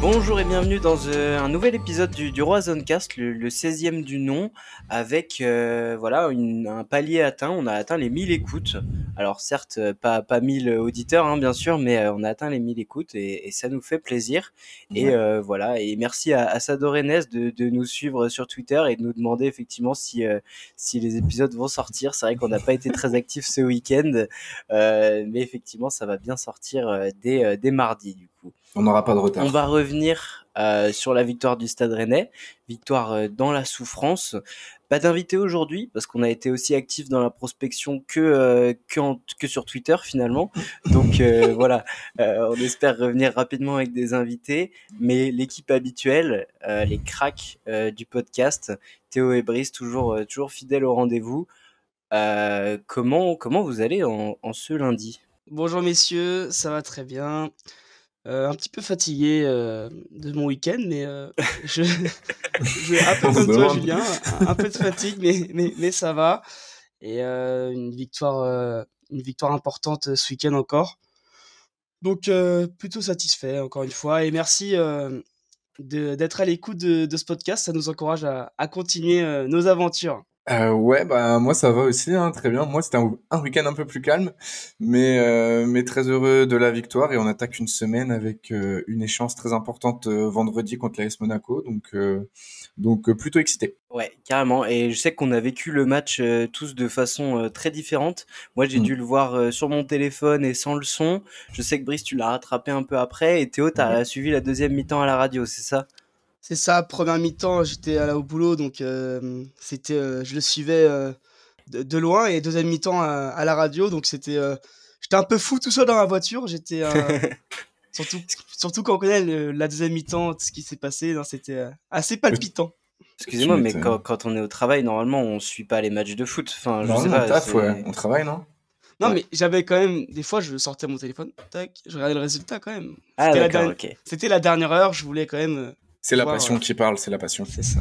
Bonjour et bienvenue dans euh, un nouvel épisode du, du Roi Zonecast, le, le 16e du nom, avec euh, voilà une- un palier atteint. On a atteint les 1000 écoutes. Alors certes, euh, pas, pas 1000 auditeurs, hein, bien sûr, mais euh, on a atteint les 1000 écoutes et, et ça nous fait plaisir. Et euh, voilà, et merci à, à Sadorenes de, de nous suivre sur Twitter et de nous demander effectivement si, euh, si les épisodes vont sortir. C'est vrai qu'on n'a pas été très actifs ce week-end, euh, mais effectivement, ça va bien sortir dès, dès mardi du coup. On n'aura pas de retard. On va revenir euh, sur la victoire du Stade Rennais, victoire euh, dans la souffrance. Pas d'invité aujourd'hui parce qu'on a été aussi actif dans la prospection que euh, que, en- que sur Twitter finalement. Donc euh, voilà, euh, on espère revenir rapidement avec des invités, mais l'équipe habituelle, euh, les cracks euh, du podcast, Théo et Brice toujours euh, toujours fidèles au rendez-vous. Euh, comment comment vous allez en, en ce lundi? Bonjour messieurs, ça va très bien. Euh, un petit peu fatigué euh, de mon week-end, mais euh, je, je- un peu comme toi. Julien, un, un peu de fatigue, mais, mais, mais ça va. Et une victoire, une victoire importante ce week-end encore. Donc plutôt satisfait encore une fois. Et merci d'être à l'écoute de, de ce podcast, ça nous encourage à, à continuer nos aventures. Euh, ouais, bah moi ça va aussi, hein, très bien. Moi c'était un, un week-end un peu plus calme, mais euh, mais très heureux de la victoire et on attaque une semaine avec euh, une échéance très importante vendredi contre l'AS Monaco, donc donc plutôt excité. Ouais, carrément. Et je sais qu'on a vécu le match tous de façon très différente. Moi, j'ai Mm. dû le voir sur mon téléphone et sans le son. Je sais que Brice, tu l'as rattrapé un peu après. Et Théo, t'as suivi la deuxième mi-temps à la radio, c'est ça? C'est ça, première mi-temps, j'étais à la- au boulot, donc euh, c'était, euh, je le suivais euh, de, de loin, et deuxième mi-temps à, à la radio, donc c'était, euh, j'étais un peu fou tout seul dans la voiture, j'étais, euh, surtout, surtout quand on connaît le- la deuxième mi-temps, tout ce qui s'est passé, non, c'était euh, assez palpitant. Excusez-moi, mais quand, quand on est au travail, normalement, on suit pas les matchs de foot. Enfin, je Non, sais on pas. ouais. On travaille, non? Non, Ouais. mais j'avais quand même, des fois, je sortais mon téléphone, tac, je regardais le résultat quand même. Ah, C'était la, d'accord, dernière- ok. c'était la dernière heure, je voulais quand même, euh, C'est la Voir, passion ouais. qui parle, c'est la passion. c'est ça.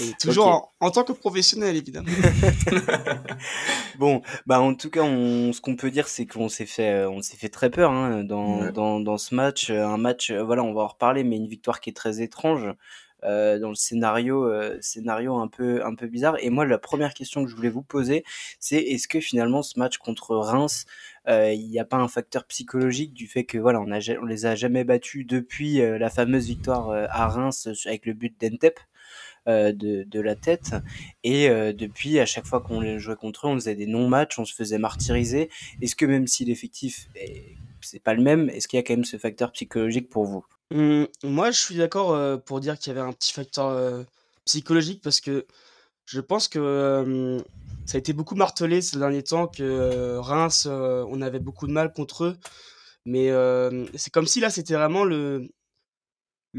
Et toujours en, en tant que professionnel, évidemment. Bon, bah en tout cas, on, ce qu'on peut dire, c'est qu'on s'est fait, euh, on s'est fait très peur hein, dans, Ouais. dans, dans ce match. Euh, Un match, euh, voilà, on va en reparler, mais une victoire qui est très étrange euh, dans le scénario, euh, scénario un peu, un peu bizarre. Et moi, la première question que je voulais vous poser, c'est est-ce que finalement ce match contre Reims, euh, il n'y a pas un facteur psychologique du fait que voilà, on, les a jamais battus depuis euh, la fameuse victoire euh, à Reims euh, avec le but d'Entep euh, de, la tête. Et euh, depuis, à chaque fois qu'on les jouait contre eux, on faisait des non-matchs, on se faisait martyriser. Est-ce que même si l'effectif, est- c'est pas le même, est-ce qu'il y a quand même ce facteur psychologique pour vous? Hum, moi, je suis d'accord euh, pour dire qu'il y avait un petit facteur euh, psychologique parce que je pense que euh, ça a été beaucoup martelé ces derniers temps que euh, Reims, euh, on avait beaucoup de mal contre eux. Mais c'est comme si là, c'était vraiment le,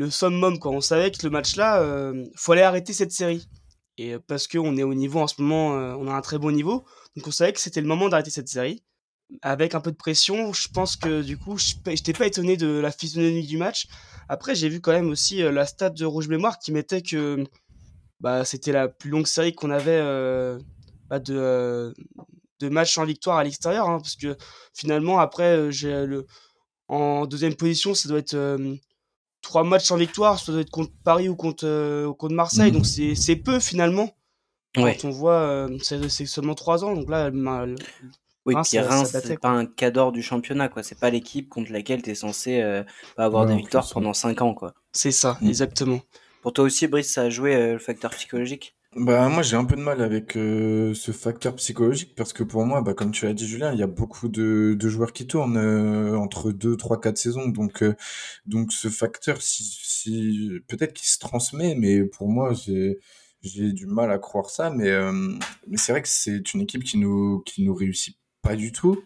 summum. On savait que le match-là, euh, fallait arrêter cette série. Et parce qu'on est au niveau en ce moment, on a un très bon niveau. Donc on savait que c'était le moment d'arrêter cette série. Avec un peu de pression, je pense que du coup, je n'étais pas étonné de la physionomie du match. Après, j'ai vu quand même aussi la stat de Rouge Mémoire qui mettait que bah, c'était la plus longue série qu'on avait euh, bah, de, euh, de matchs en victoire à l'extérieur. hein, parce que finalement, après, euh, j'ai le, en deuxième position, ça doit être trois matchs en victoire. Ça doit être contre Paris ou contre, contre Marseille. Mhm. Donc c'est c'est peu finalement. Ouais. Quand on voit, euh, c'est c'est seulement trois ans. Donc là, ma- Oui, Reims, puis ça- ça Reims, datait, c'est pas un cadre du championnat, quoi. C'est pas l'équipe contre laquelle tu es censé euh, avoir Ouais, des victoires pendant 5 ans, quoi. c'est ça, Mhm. exactement. Pour toi aussi, Brice, ça a joué euh, le facteur psychologique? Bah moi j'ai un peu de mal avec euh, ce facteur psychologique parce que pour moi bah comme tu l'as dit Julien il y a beaucoup de, joueurs qui tournent euh, entre 2 3 4 saisons. Donc donc ce facteur si, peut-être qu'il se transmet mais pour moi j'ai j'ai du mal à croire ça. Mais mais c'est vrai que c'est une équipe qui nous qui nous réussit pas du tout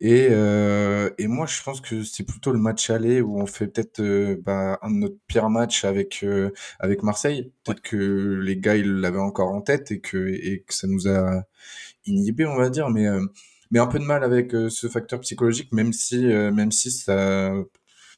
et, euh, et moi, je pense que c'est plutôt le match aller où on fait peut-être euh, bah, un de notre pire match avec, euh, avec Marseille. Peut-être que les gars, ils l'avaient encore en tête et que, et que ça nous a inhibés, on va dire. Mais, euh, mais un peu de mal avec euh, ce facteur psychologique, même si, euh, même si, ça,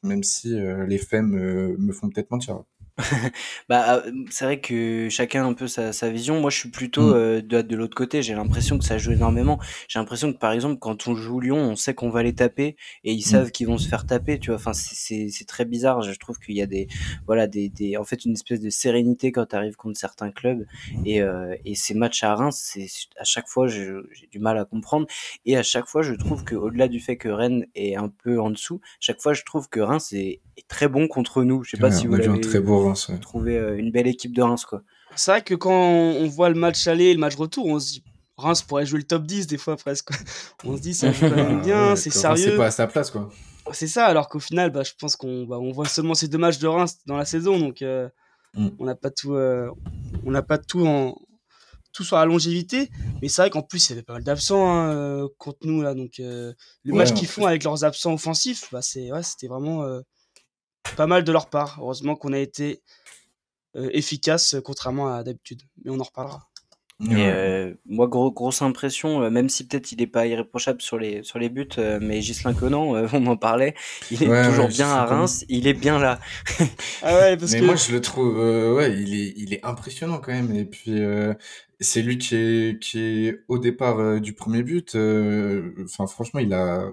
même si euh, les faits me, me font peut-être mentir. Bah, ah, c'est vrai que chacun a un peu sa sa vision. Moi, je suis plutôt, Mmh. heu, de de l'autre côté. J'ai l'impression que ça joue énormément. J'ai l'impression que, par exemple, quand on joue Lyon, on sait qu'on va les taper et ils Mmh. savent qu'ils vont se faire taper, tu vois? Enfin, c'est c'est c'est très bizarre. Je trouve qu'il y a des voilà, des des en fait, une espèce de sérénité quand tu arrives contre certains clubs et heu et ces matchs à Reims, c'est à chaque fois, je j'ai du mal à comprendre et à chaque fois, je trouve qu'au-delà du fait que Rennes est un peu en dessous, chaque fois, je trouve que Reims est est très bon contre nous. Je sais pas si on vous a vu un l'avez très beau Reims, ouais. trouvé, heu, une belle équipe de Reims, quoi. C'est vrai que quand on voit le match aller et le match retour, on se dit: «Reims pourrait jouer le top 10» des fois presque. On se dit: «Ça joue quand même Ah bien, ouais, c'est sérieux». pas à sa place, quoi. C'est ça, alors qu'au final, bah, je pense qu'on bah, on voit seulement ces 2 matchs de Reims dans la saison donc heu, Mmh. on n'a pas tout, heu, on n'a pas tout en tout sur la longévité. Mais c'est vrai qu'en plus, il y avait pas mal d'absents, hein, contre nous là donc le Ouais, match qu'ils font avec leurs absents offensifs, bah, c'est ouais, c'était vraiment, pas mal de leur part. Heureusement qu'on a été, heu, efficace, contrairement à d'habitude, mais on en reparlera. Et heu, moi, gros grosse impression, heu, même si peut-être il est pas irréprochable sur les sur les buts, heu, mais Ghislain Conan, on en parlait, il est Ouais, toujours ouais, bien à. Reims, il est bien là. Ah ouais, parce Mais que moi, je le trouve, euh, ouais, il est, il est impressionnant quand même. Et puis, euh, c'est lui qui est, qui est au départ euh, du premier but. euh, Enfin, franchement, il a,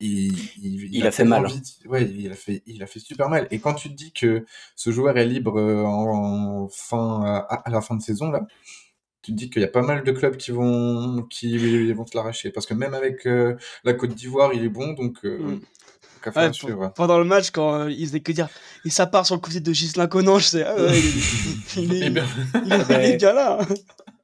il, il, il Il a a fait mal, vite. Ouais, il a fait, il a fait super mal. Et quand tu te dis que ce joueur est libre euh, en, en fin, à, à la fin de saison là, tu te dis qu'il y a pas mal de clubs qui vont, qui vont te l'arracher. Parce que même avec euh, la Côte d'Ivoire, il est bon, donc euh, Ouais, suivre. pendant le match quand, heu, il faisait que dire: «Et ça part sur le côté de Ghislain Conan», je sais: «Ah ouais, il est bien, il est il est beh bien là, hein».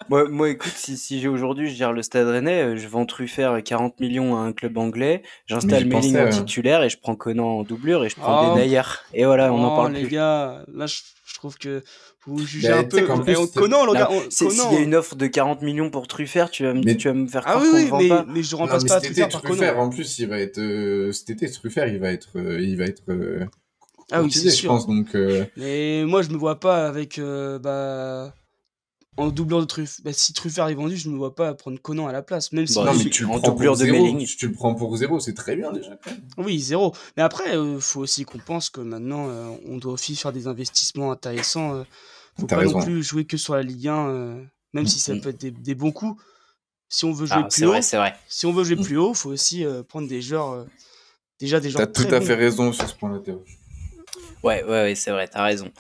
Moi moi, écoute, si si j'ai aujourd'hui, je gère le Stade Rennais, heu, je vends Truffert 40 000 000 à un club anglais, j'installe pensais. en euh, titulaire et je prends Conan en doublure et je prends Oh Denayer et voilà, on n'en non parle les plus. gars, là je je trouve que vous jugez un peu qu'en et on plus, c'est- Conan, Non, regarde, on s'il y a une offre de 40 000 pour Truffert, tu vas me mais tu vas me faire ah croire oui, qu'on oui, vend mais pas? mais je Non, remplace mais pas cet été, Truffert par Conan. En plus, il va être. euh, cet été, Truffert, il va être, euh, il va être euh, Ah oui, c'est courtisé, je sûr. pense. Donc, euh, Mais moi je me vois pas avec, bah, en doublure de Truff bah, si Truffert est vendu, je me vois pas prendre Conan à la place, même si Bah non, mais tu le en prends pour doublure de zéro. Méling. Tu le prends pour zéro, c'est très bien déjà. oui 0. Mais après, heu, faut aussi qu'on pense que maintenant, heu, on doit aussi faire des investissements intéressants, heu, faut T'as pas non plus jouer que sur la Ligue 1, heu, même Mm. si ça peut être des des bons coups. Si on veut jouer Ah, plus haut vrai. si on veut jouer Mm. plus haut, faut aussi, prendre des joueurs, déjà des T'as joueurs tout très à bons. fait raison sur ce point-là, Théo. Ouais, ouais, ouais, c'est vrai, tu as raison.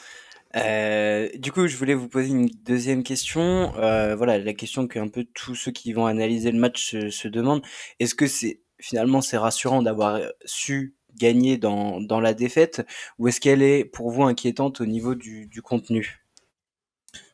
Heu, du coup, je voulais vous poser une deuxième question, heu, voilà, la question qu'un peu tous ceux qui vont analyser le match se demandent. Est-ce que c'est finalement, c'est rassurant d'avoir, su gagner dans dans la défaite ou est-ce qu'elle est pour vous inquiétante au niveau du du contenu?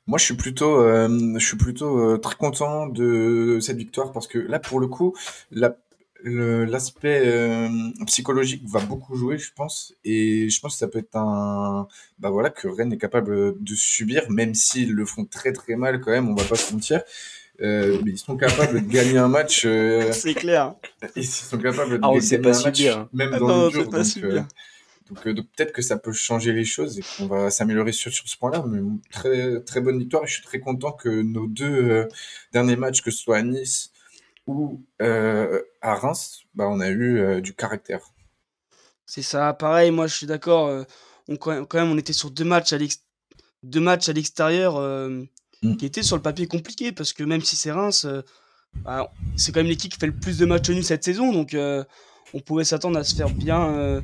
Moi, je suis plutôt, euh, je suis plutôt euh, très content de cette victoire parce que là, pour le coup, la- l'aspect euh, psychologique va beaucoup jouer, je pense. Et je pense que ça peut être un, bah voilà, que Rennes est capable de subir, même s'ils le font très très mal quand même. On va pas se mentir. Euh, mais ils sont capables de gagner un match. euh, C'est clair. ils sont capables de Ah, gagner pas un match subir, hein. même Ah dans le dur. Donc, euh, donc, euh, donc peut-être que ça peut changer les choses et qu'on va s'améliorer sur, sur ce point-là. Mais très, très bonne victoire. Et je suis très content que nos deux euh, derniers matchs, que ce soit à Nice ou euh, à Reims, bah, on a eu euh, du caractère. C'est ça, pareil, moi je suis d'accord, heu, on quand même on était sur 2 matchs à l'ex 2 matchs à l'extérieur, Mm. qui étaient sur le papier compliqués parce que même si c'est Reims, bah, c'est quand même l'équipe qui fait le plus de matchs nuls cette saison donc on pouvait s'attendre à se faire bien,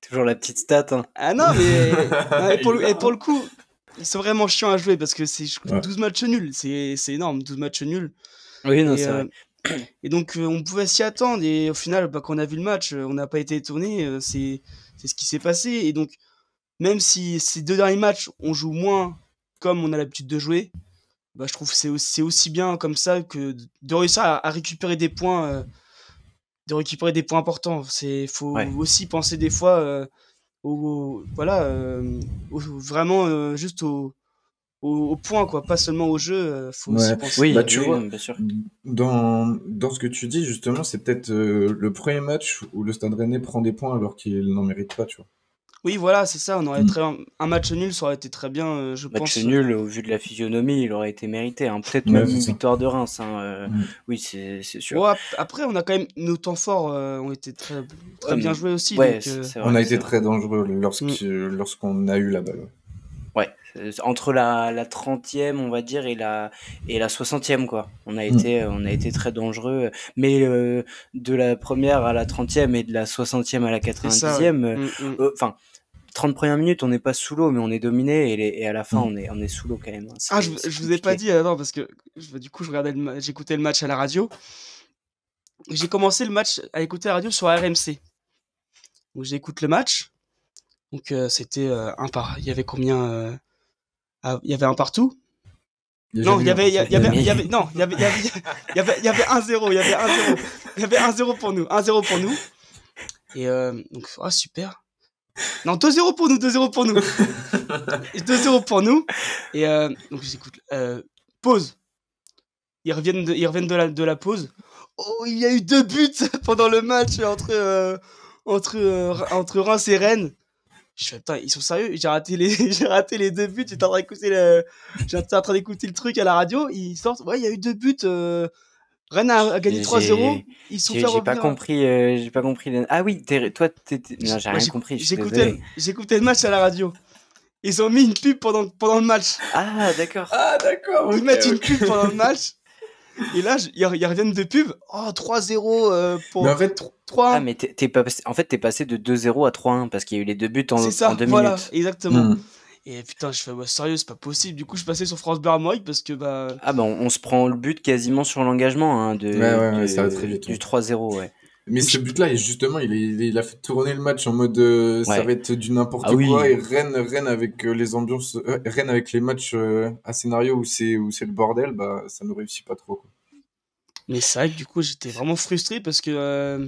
Toujours la petite stat, hein. ah non mais non et pour le est et là, pour le coup, ils sont vraiment chiants à jouer parce que c'est Ouais. 12 matchs nuls, c'est c'est énorme 12 matchs nuls Oui, non, c'est vrai. heu et donc heu, on pouvait s'y attendre et au final, bah, quand on a vu le match, heu, on n'a pas été étonnés, heu, c'est ce qui s'est passé et donc même si ces 2 derniers matchs, on joue moins comme on a l'habitude de jouer, bah, je trouve que c'est aussi bien comme ça que de réussir à à récupérer des points, de récupérer des points importants. C'est faut Ouais. aussi penser des fois, au voilà, au vraiment, juste au au au point quoi, pas seulement au jeu, heu, faut aussi Ouais. penser Oui, Bah, tu oui, vois, non, bien sûr. dans, dans ce que tu dis, justement, c'est peut-être euh, le premier match où le Stade Rennais prend des points alors qu'il n'en mérite pas, tu vois. oui voilà, c'est ça, on aurait Mm. très un match nul, ça aurait été très bien, heu, je Match pense, heu nul, au vu de la physionomie, il aurait été mérité, hein. Peut-être même une victoire de Reims, hein, heu, Mm. oui, c'est c'est sûr. Ouais, après on a quand même nos temps forts, ont été très très Ouais, bien joués aussi ouais, donc On a été vrai. très dangereux lorsque- lorsqu'on a eu la balle. Ouais, entre la, la 30e, on va dire, et la, et la 60e, quoi. On a Mm. été, on a été très dangereux. Mais euh, de la première à la 30e et de la 60e à la C'est ça, ouais. 90e, euh, Mm, mm. euh, enfin, 30 premières minutes, on n'est pas sous l'eau, mais on est dominé, et, les- et à la fin, on est, on est sous l'eau quand même. Ah, je, je vous ai pas dit, euh, non, parce que je- du coup, le j'écoutais le match à la radio. J'ai commencé le match à écouter la radio sur RMC. Donc j'écoute le match. Donc euh, c'était euh, un par. Il y avait combien euh, Il y avait un partout Non, il y avait, il y, a- il y avait, il y avait, il y avait, il y avait, il y avait, il y avait 1-0, il y avait 1-0, il y avait 1-0 pour nous, 1-0 pour nous. Et euh, donc, ah super. Non, 2-0 pour nous, 2-0 pour nous. Et 2-0 pour nous. Et euh, donc j'écoute. Euh, pause. Ils reviennent de, ils reviennent de la, de la pause. Oh, il y a eu deux buts pendant le match entre, euh, entre, euh, entre Reims et Rennes. Je fais, putain, ils sont sérieux? J'ai raté les, j'ai raté les deux buts. J'étais en train d'écouter le, j'étais en train d'écouter le truc à la radio. Ils sortent. Ouais, il y a eu deux buts. euh, Rennes a, a gagné J'ai- 3-0. Ils se sont J'ai fait j'ai pas revenir. compris, euh, j'ai pas compris. les- Ah oui, t'es- toi, t'étais- non, j'ai rien compris. J'écoutais, j'écoutais le match à la radio. Ils ont mis une pub pendant, pendant le match. Ah, d'accord. Ah, d'accord. Ils mettent une pub pendant le match. Et là, ils reviennent de pub. Oh, 3-0 euh, pour Mais en fait, 3 Ah, mais t'es t'es pas passé- en fait, t'es passé de 2-0 à 3-1 parce qu'il y a eu les deux buts en, C'est ça, en deux voilà, minutes. exactement. hmm. Et putain, je fais, bah, sérieux, c'est pas possible. Du coup, je passais sur France Bleu parce que, bah, Ah, bah, on, on se prend le but quasiment sur l'engagement hein, de, Ouais, ouais, ouais, de- ça va très vite, du ouais. 3-0. Ouais. Mais ce but-là, justement, il, est- il, a fait tourner le match en mode euh, ça va être du n'importe Ah oui. quoi. Et Rennes, Rennes avec euh, les ambiances, euh, Rennes avec les matchs euh, à scénario où c'est où c'est le bordel, bah ça ne réussit pas trop. Quoi. mais c'est vrai que du coup, j'étais vraiment frustré parce que euh,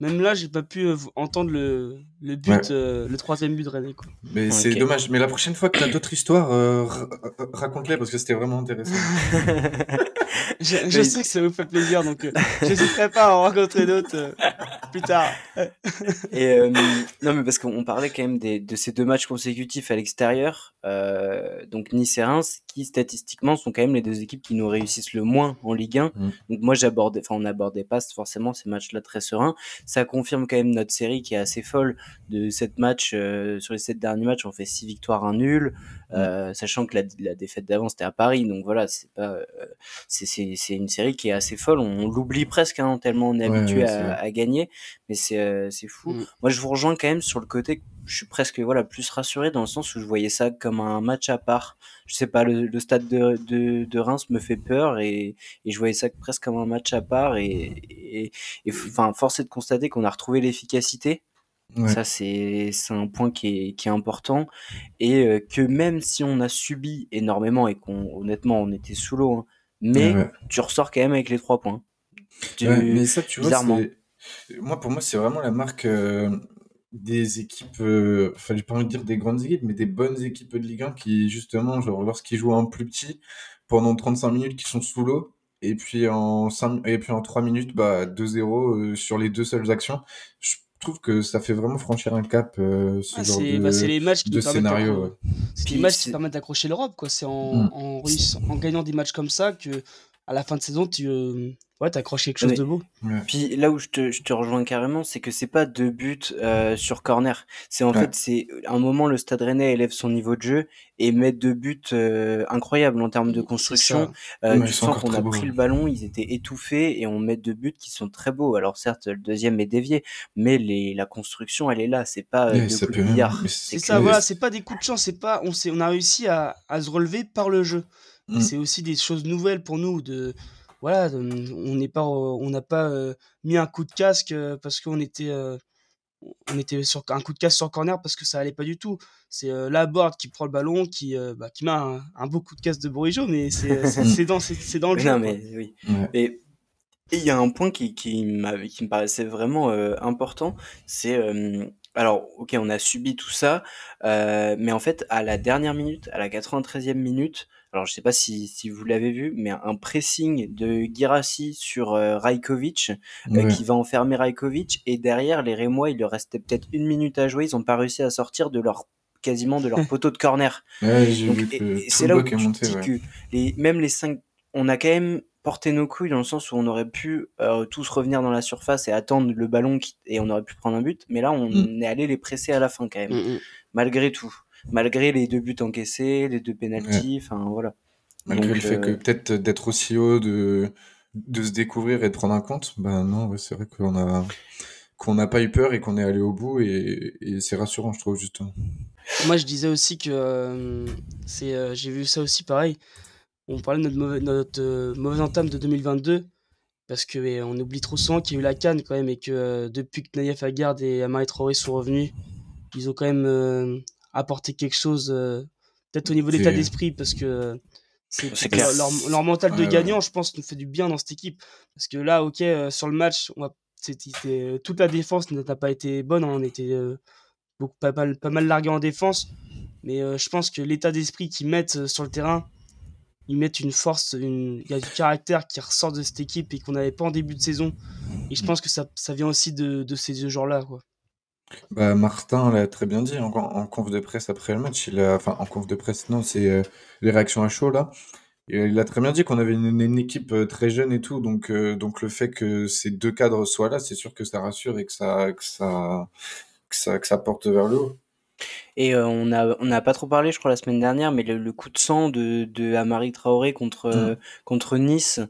même là, j'ai pas pu entendre le, le but, Ouais. euh, le troisième but de. Quoi. Mais c'est dommage. Mais la prochaine fois que tu as d'autres histoires, euh, ra- raconte-les parce que c'était vraiment intéressant. Je, je Mais- sais que ça vous fait plaisir, donc euh, j'hésiterai pas à en rencontrer d'autres euh, plus tard. Et euh, non, mais parce qu'on parlait quand même des, de ces deux matchs consécutifs à l'extérieur, euh, donc Nice et Reims, qui statistiquement sont quand même les deux équipes qui nous réussissent le moins en Ligue 1. Mm. Donc moi j'abordais, enfin on n'abordait pas forcément ces matchs-là très sereins. Ça confirme quand même notre série qui est assez folle de sept matchs euh, sur les sept derniers matchs, on fait six victoires, un nul, euh, sachant que la, la défaite d'avant c'était à Paris. Donc voilà, c'est pas, euh, c'est c'est c'est une série qui est assez folle. On, on l'oublie presque hein, tellement on est Ouais, habitué ouais, à, à gagner, mais c'est euh, c'est fou. Mm. Moi, je vous rejoins quand même sur le côté. que Je suis presque voilà plus rassuré dans le sens où je voyais ça comme un match à part. Je sais pas, le, le stade de, de, de Reims me fait peur et, et je voyais ça presque comme un match à part et, et, et enfin force est de constater qu'on a retrouvé l'efficacité. Ouais. Ça c'est un point qui est qui est important et euh, que même si on a subi énormément et qu'on honnêtement on était sous l'eau, hein, mais Ouais, tu ressors quand même avec les trois points. Tu- Ouais, mais ça, tu vois. Moi, pour moi, c'est vraiment la marque euh, des équipes, euh... enfin, j'ai pas envie de dire des grandes équipes, mais des bonnes équipes de Ligue 1 qui, justement, genre, lorsqu'ils jouent en plus petit, pendant 35 minutes, qui sont sous l'eau, et puis en 5... et puis en 3 minutes, bah, 2-0 euh, sur les deux seules actions. Je trouve que ça fait vraiment franchir un cap, euh, ce Ah, genre c'est de, bah, c'est les matchs qui de nous permettent scénario. ouais. c'est les matchs qui permettent d'accrocher l'Europe. quoi. C'est en, Mm. en gagnant des matchs comme ça que à la fin de saison, tu euh, ouais, accroché quelque chose Mais- de beau. Ouais. Puis là où je te, je te rejoins carrément, c'est que c'est pas deux buts euh, sur corner. C'est en Ouais. fait, c'est un moment le Stade Rennais élève son niveau de jeu et met deux buts euh, incroyables en termes de construction. Euh, Ouais, tu sens qu'on a pris ouais. le ballon, ils étaient étouffés et on met deux buts qui sont très beaux. Alors certes, le deuxième est dévié, mais les, la construction, elle est là. C'est pas euh, ça coups de billard. C'est ça, voilà, c'est pas des coups de chance, c'est pas on a réussi à, à se relever par le jeu. Et Mm. C'est aussi des choses nouvelles pour nous de voilà, on n'est pas on n'a pas euh, mis un coup de casque euh, parce qu'on était euh, on était sur un coup de casque sur corner parce que ça allait pas du tout. C'est euh, la board qui prend le ballon qui euh, bah, qui met un, un beau coup de casque de Bourigeau mais c'est c'est- c'est dans c'est c'est dans le jeu. Non mais oui. Ouais. Et il y a un point qui, qui, m'a- qui me paraissait vraiment euh, important, c'est... euh, alors, ok, on a subi tout ça, euh, mais en fait, à la dernière minute, à la 93e minute, alors je sais pas si, si vous l'avez vu, mais un pressing de Girassi sur euh, Rajkovic, euh, Ouais. qui va enfermer Rajkovic, et derrière, les Rémois, il leur restait peut-être une minute à jouer, ils ont pas réussi à sortir de leur quasiment de leur poteau de corner. Ouais, c'est là où tu monté. dis ouais. que les, même les cinq, on a quand même porté nos couilles dans le sens où on aurait pu euh, tous revenir dans la surface et attendre le ballon qui- et on aurait pu prendre un but. Mais là, on Mm. est allé les presser à la fin quand même, Mm, mm. malgré tout. Malgré les deux buts encaissés, les deux pénalties, enfin voilà. Malgré le fait que peut-être d'être aussi haut, de, de se découvrir et de prendre un compte, ben non, c'est vrai qu'on a qu'on n'a pas eu peur et qu'on est allé au bout et, et c'est rassurant, je trouve justement. Moi, je disais aussi que c'est, j'ai vu ça aussi pareil. On parlait de notre mauvais, notre, mauvaise entame de 2022 parce que on oublie trop souvent qu'il y a eu la canne quand même et que depuis que Naïef Aguerd et Amari Traoré sont revenus, ils ont quand même apporté quelque chose, peut-être au niveau de l'état d'esprit parce que c'est leur, leur, mental de gagnant, je pense, nous fait du bien dans cette équipe. Parce que là, ok, sur le match, on toute la défense n'a pas été bonne, hein. on était beaucoup, pas, mal, pas mal largué en défense. Mais je pense que l'état d'esprit qu'ils mettent sur le terrain, ils mettent une force, une... il y a du caractère qui ressort de cette équipe et qu'on n'avait pas en début de saison. Et je pense que ça, ça vient aussi de, de ces deux joueurs-là. Bah, Martin l'a très bien dit en, en, conf de presse après le match. Il a, enfin, en conf de presse, non, c'est euh, les réactions à chaud là. il a très bien dit qu'on avait une, une, équipe euh, très jeune et tout, donc, euh, donc le fait que ces deux cadres soient là, c'est sûr que ça rassure et que ça, que ça, que ça, que ça porte vers le haut. Et on a on n'a pas trop parlé, je crois, la semaine dernière, mais le, coup de sang de, de Amari Traoré contre, mmh. contre Nice.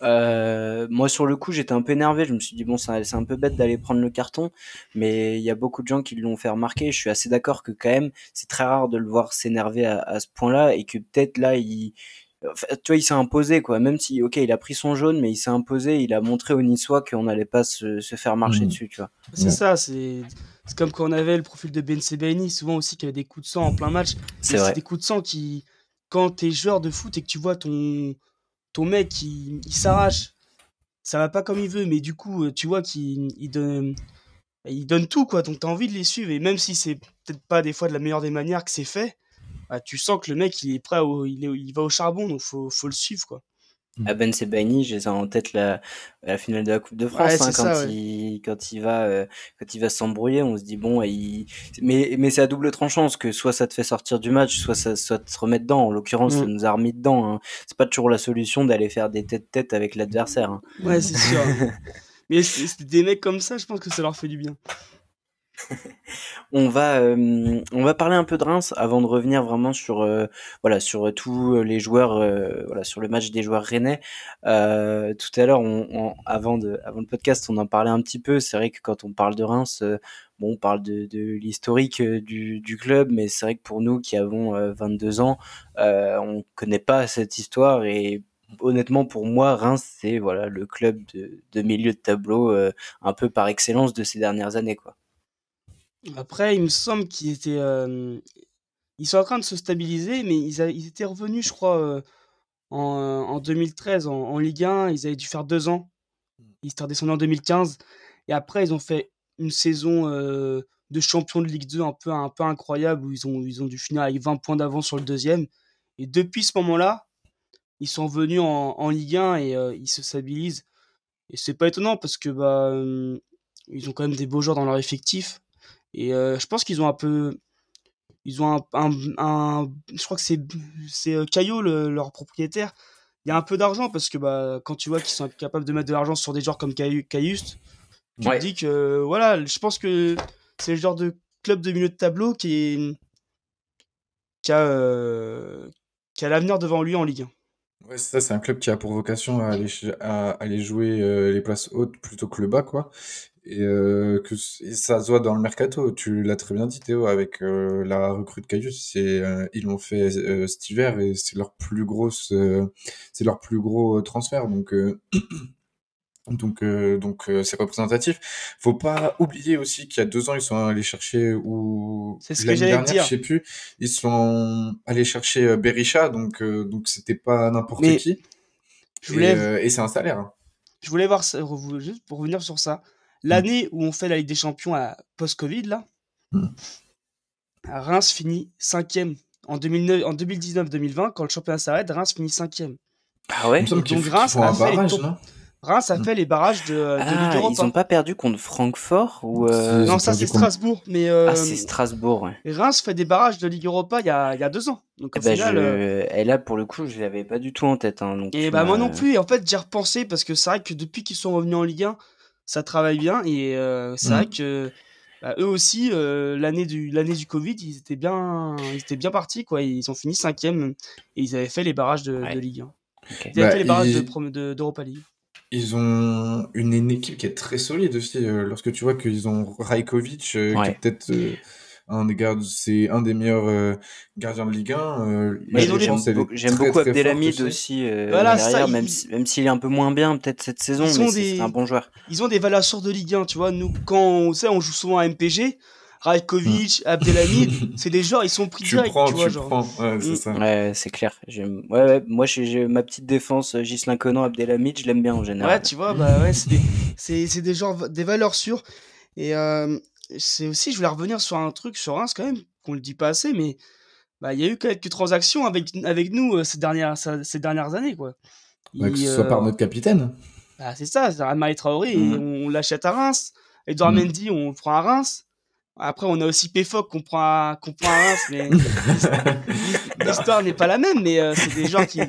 Moi, sur le coup, j'étais un peu énervé. Je me suis dit, bon, c'est un peu bête d'aller prendre le carton, mais il y a beaucoup de gens qui l'ont fait remarquer. Je suis assez d'accord que, quand même, c'est très rare de le voir s'énerver à, à, ce point-là et que peut-être là, il, tu vois, il s'est imposé, quoi. Même si, ok, il a pris son jaune, mais il s'est imposé. Il a montré aux Niçois qu'on n'allait pas se, se, faire marcher mmh. dessus, tu vois. C'est ça, c'est comme quand on avait le profil de Ben Sebaini, souvent aussi, qui avait des coups de sang en plein match. C'est des coups de sang qui, quand t'es joueur de foot et que tu vois ton, ton mec, il, s'arrache, ça va pas comme il veut, mais du coup, tu vois qu'il il donne, il donne tout, quoi. Donc t'as envie de les suivre. Et même si c'est peut-être pas des fois de la meilleure des manières que c'est fait, bah, tu sens que le mec, il est prêt, il, est, il va au charbon, donc faut, faut le suivre, quoi. À Ben Sebaini, j'ai en tête la, la, finale de la Coupe de France hein, quand, il, quand il va euh, quand il va s'embrouiller, on se dit bon, il... mais mais c'est à double tranchant, parce que soit ça te fait sortir du match, soit ça soit te remettre dedans. En l'occurrence, ça mm. nous a remis dedans. Hein. C'est pas toujours la solution d'aller faire des tête-tête avec l'adversaire. Hein. Ouais, c'est sûr. mais c'est des mecs comme ça, je pense que ça leur fait du bien. on va euh, on va parler un peu de Reims avant de revenir vraiment sur euh, voilà sur tous les joueurs euh, voilà sur le match des joueurs rennais. Tout à l'heure avant de avant le podcast on en parlait un petit peu. C'est vrai que quand on parle de Reims bon on parle de, l'historique du, club mais c'est vrai que pour nous qui avons 22 ans on connaît pas cette histoire. Et honnêtement pour moi Reims c'est voilà le club de, de milieu de tableau un peu par excellence de ces dernières années quoi après, il me semble qu'ils étaient, ils sont en train de se stabiliser, mais ils ils étaient revenus, je crois, en, en 2013 en en Ligue 1. Ils avaient dû faire deux ans. Mmh. Ils étaient redescendus en 2015 et après ils ont fait une saison, de champion de Ligue 2 un peu un peu incroyable où ils ont ils ont dû finir avec 20 points d'avance sur le deuxième et depuis ce moment-là, ils sont venus en en Ligue 1 et ils se stabilisent et c'est pas étonnant parce que, bah, ils ont quand même des beaux joueurs dans leur effectif. Et euh, je pense qu'ils ont un peu. Ils ont un. un, je crois que c'est, c'est euh, Caillot, leur propriétaire. Il y a un peu d'argent parce que bah, quand tu vois qu'ils sont capables de mettre de l'argent sur des joueurs comme Cailluste, tu te dis que. Voilà, je pense que c'est le genre de club de milieu de tableau qui est. qui a. Euh, qui a l'avenir devant lui en Ligue 1. Ouais, c'est ça, c'est un club qui a pour vocation à aller, à aller jouer les places hautes plutôt que le bas, quoi. Et, euh, que ça se voit dans le mercato. Tu l'as très bien dit, Théo, avec euh, la recrue de Caius. Euh, ils l'ont fait cet hiver et c'est leur plus grosse, c'est leur plus gros transfert. Donc, donc, donc c'est représentatif. Faut pas oublier aussi qu'il y a deux ans, ils sont allés chercher ou c'est ce que dire. Je sais plus. Ils sont allés chercher Berisha, donc donc c'était pas n'importe qui. Je voulais... Et, c'est un salaire. Hein. Je voulais voir ça, juste pour revenir sur ça. L'année où on fait la Ligue des Champions à post-Covid, là, hmm. Reims finit cinquième. En, en 2019-2020, quand le championnat s'arrête, Reims finit cinquième. Ah ouais Donc Reims a, fait barrage, les Reims a fait les barrages de, de ah, Ligue Europa. Ils n'ont pas perdu contre Francfort ou euh... Non, ça c'est Strasbourg. Mais euh... Ah, c'est Strasbourg, ouais. Et Reims fait des barrages de Ligue Europa il y a, il y a deux ans. Donc, eh ben, final, je... euh... Et là, pour le coup, je l'avais pas du tout en tête. Hein, donc, et bah, moi non plus. Et en fait, j'ai repensé parce que c'est vrai que depuis qu'ils sont revenus en Ligue 1, ça travaille bien et euh, c'est vrai mmh. que bah, eux aussi, l'année du, l'année du Covid, ils étaient bien, ils étaient bien partis, quoi. Ils ont fini cinquième et ils avaient fait les barrages de, de Ligue 1. Ils avaient Bah, fait les barrages ils- de, de- d'Europa League. Ils ont une, une équipe qui est très solide aussi. euh, lorsque tu vois qu'ils ont Rajkovic, euh, qui Ouais. est peut-être euh, un des gardes, c'est un des meilleurs euh, gardiens de Ligue 1. euh, j'aime beaucoup, Abdelhamid aussi. aussi, euh, Voilà, derrière, ça, même il- si- même s'il est un peu moins bien peut-être cette saison, Ils mais c'est des- c'est un bon joueur. Ils ont des valeurs sûres de Ligue 1, tu vois. Nous, quand on, sait, on joue souvent à MPG, Rajkovic, Abdelhamid, c'est des joueurs, ils sont pris Tu direct, prends, tu vois, tu genre. prends. Ouais, c'est ça. Ouais, c'est clair. J'aime- Ouais, ouais, moi j'ai ma petite défense Ghislain Conan, Abdelhamid, je l'aime bien en général. Ouais, tu vois, bah ouais, c'est des, c'est, c'est des, genres, des valeurs sûres. Et euh, c'est aussi, je voulais revenir sur un truc sur Reims quand même, qu'on le dit pas assez, mais bah, il y a eu quelques transactions avec, avec nous euh, ces, dernières, ces dernières années, quoi. Ouais, que ce soit euh, par notre capitaine. bah, c'est ça, c'est Amari Traoré, et Mhm. on, l'achète à Reims. Edouard Mhm. Mendy, on le prend à Reims. Après, on a aussi Péfoc qu'on prend, à- qu'on prend à Reims, mais l'histoire n'est pas la même, mais euh, c'est des joueurs qui,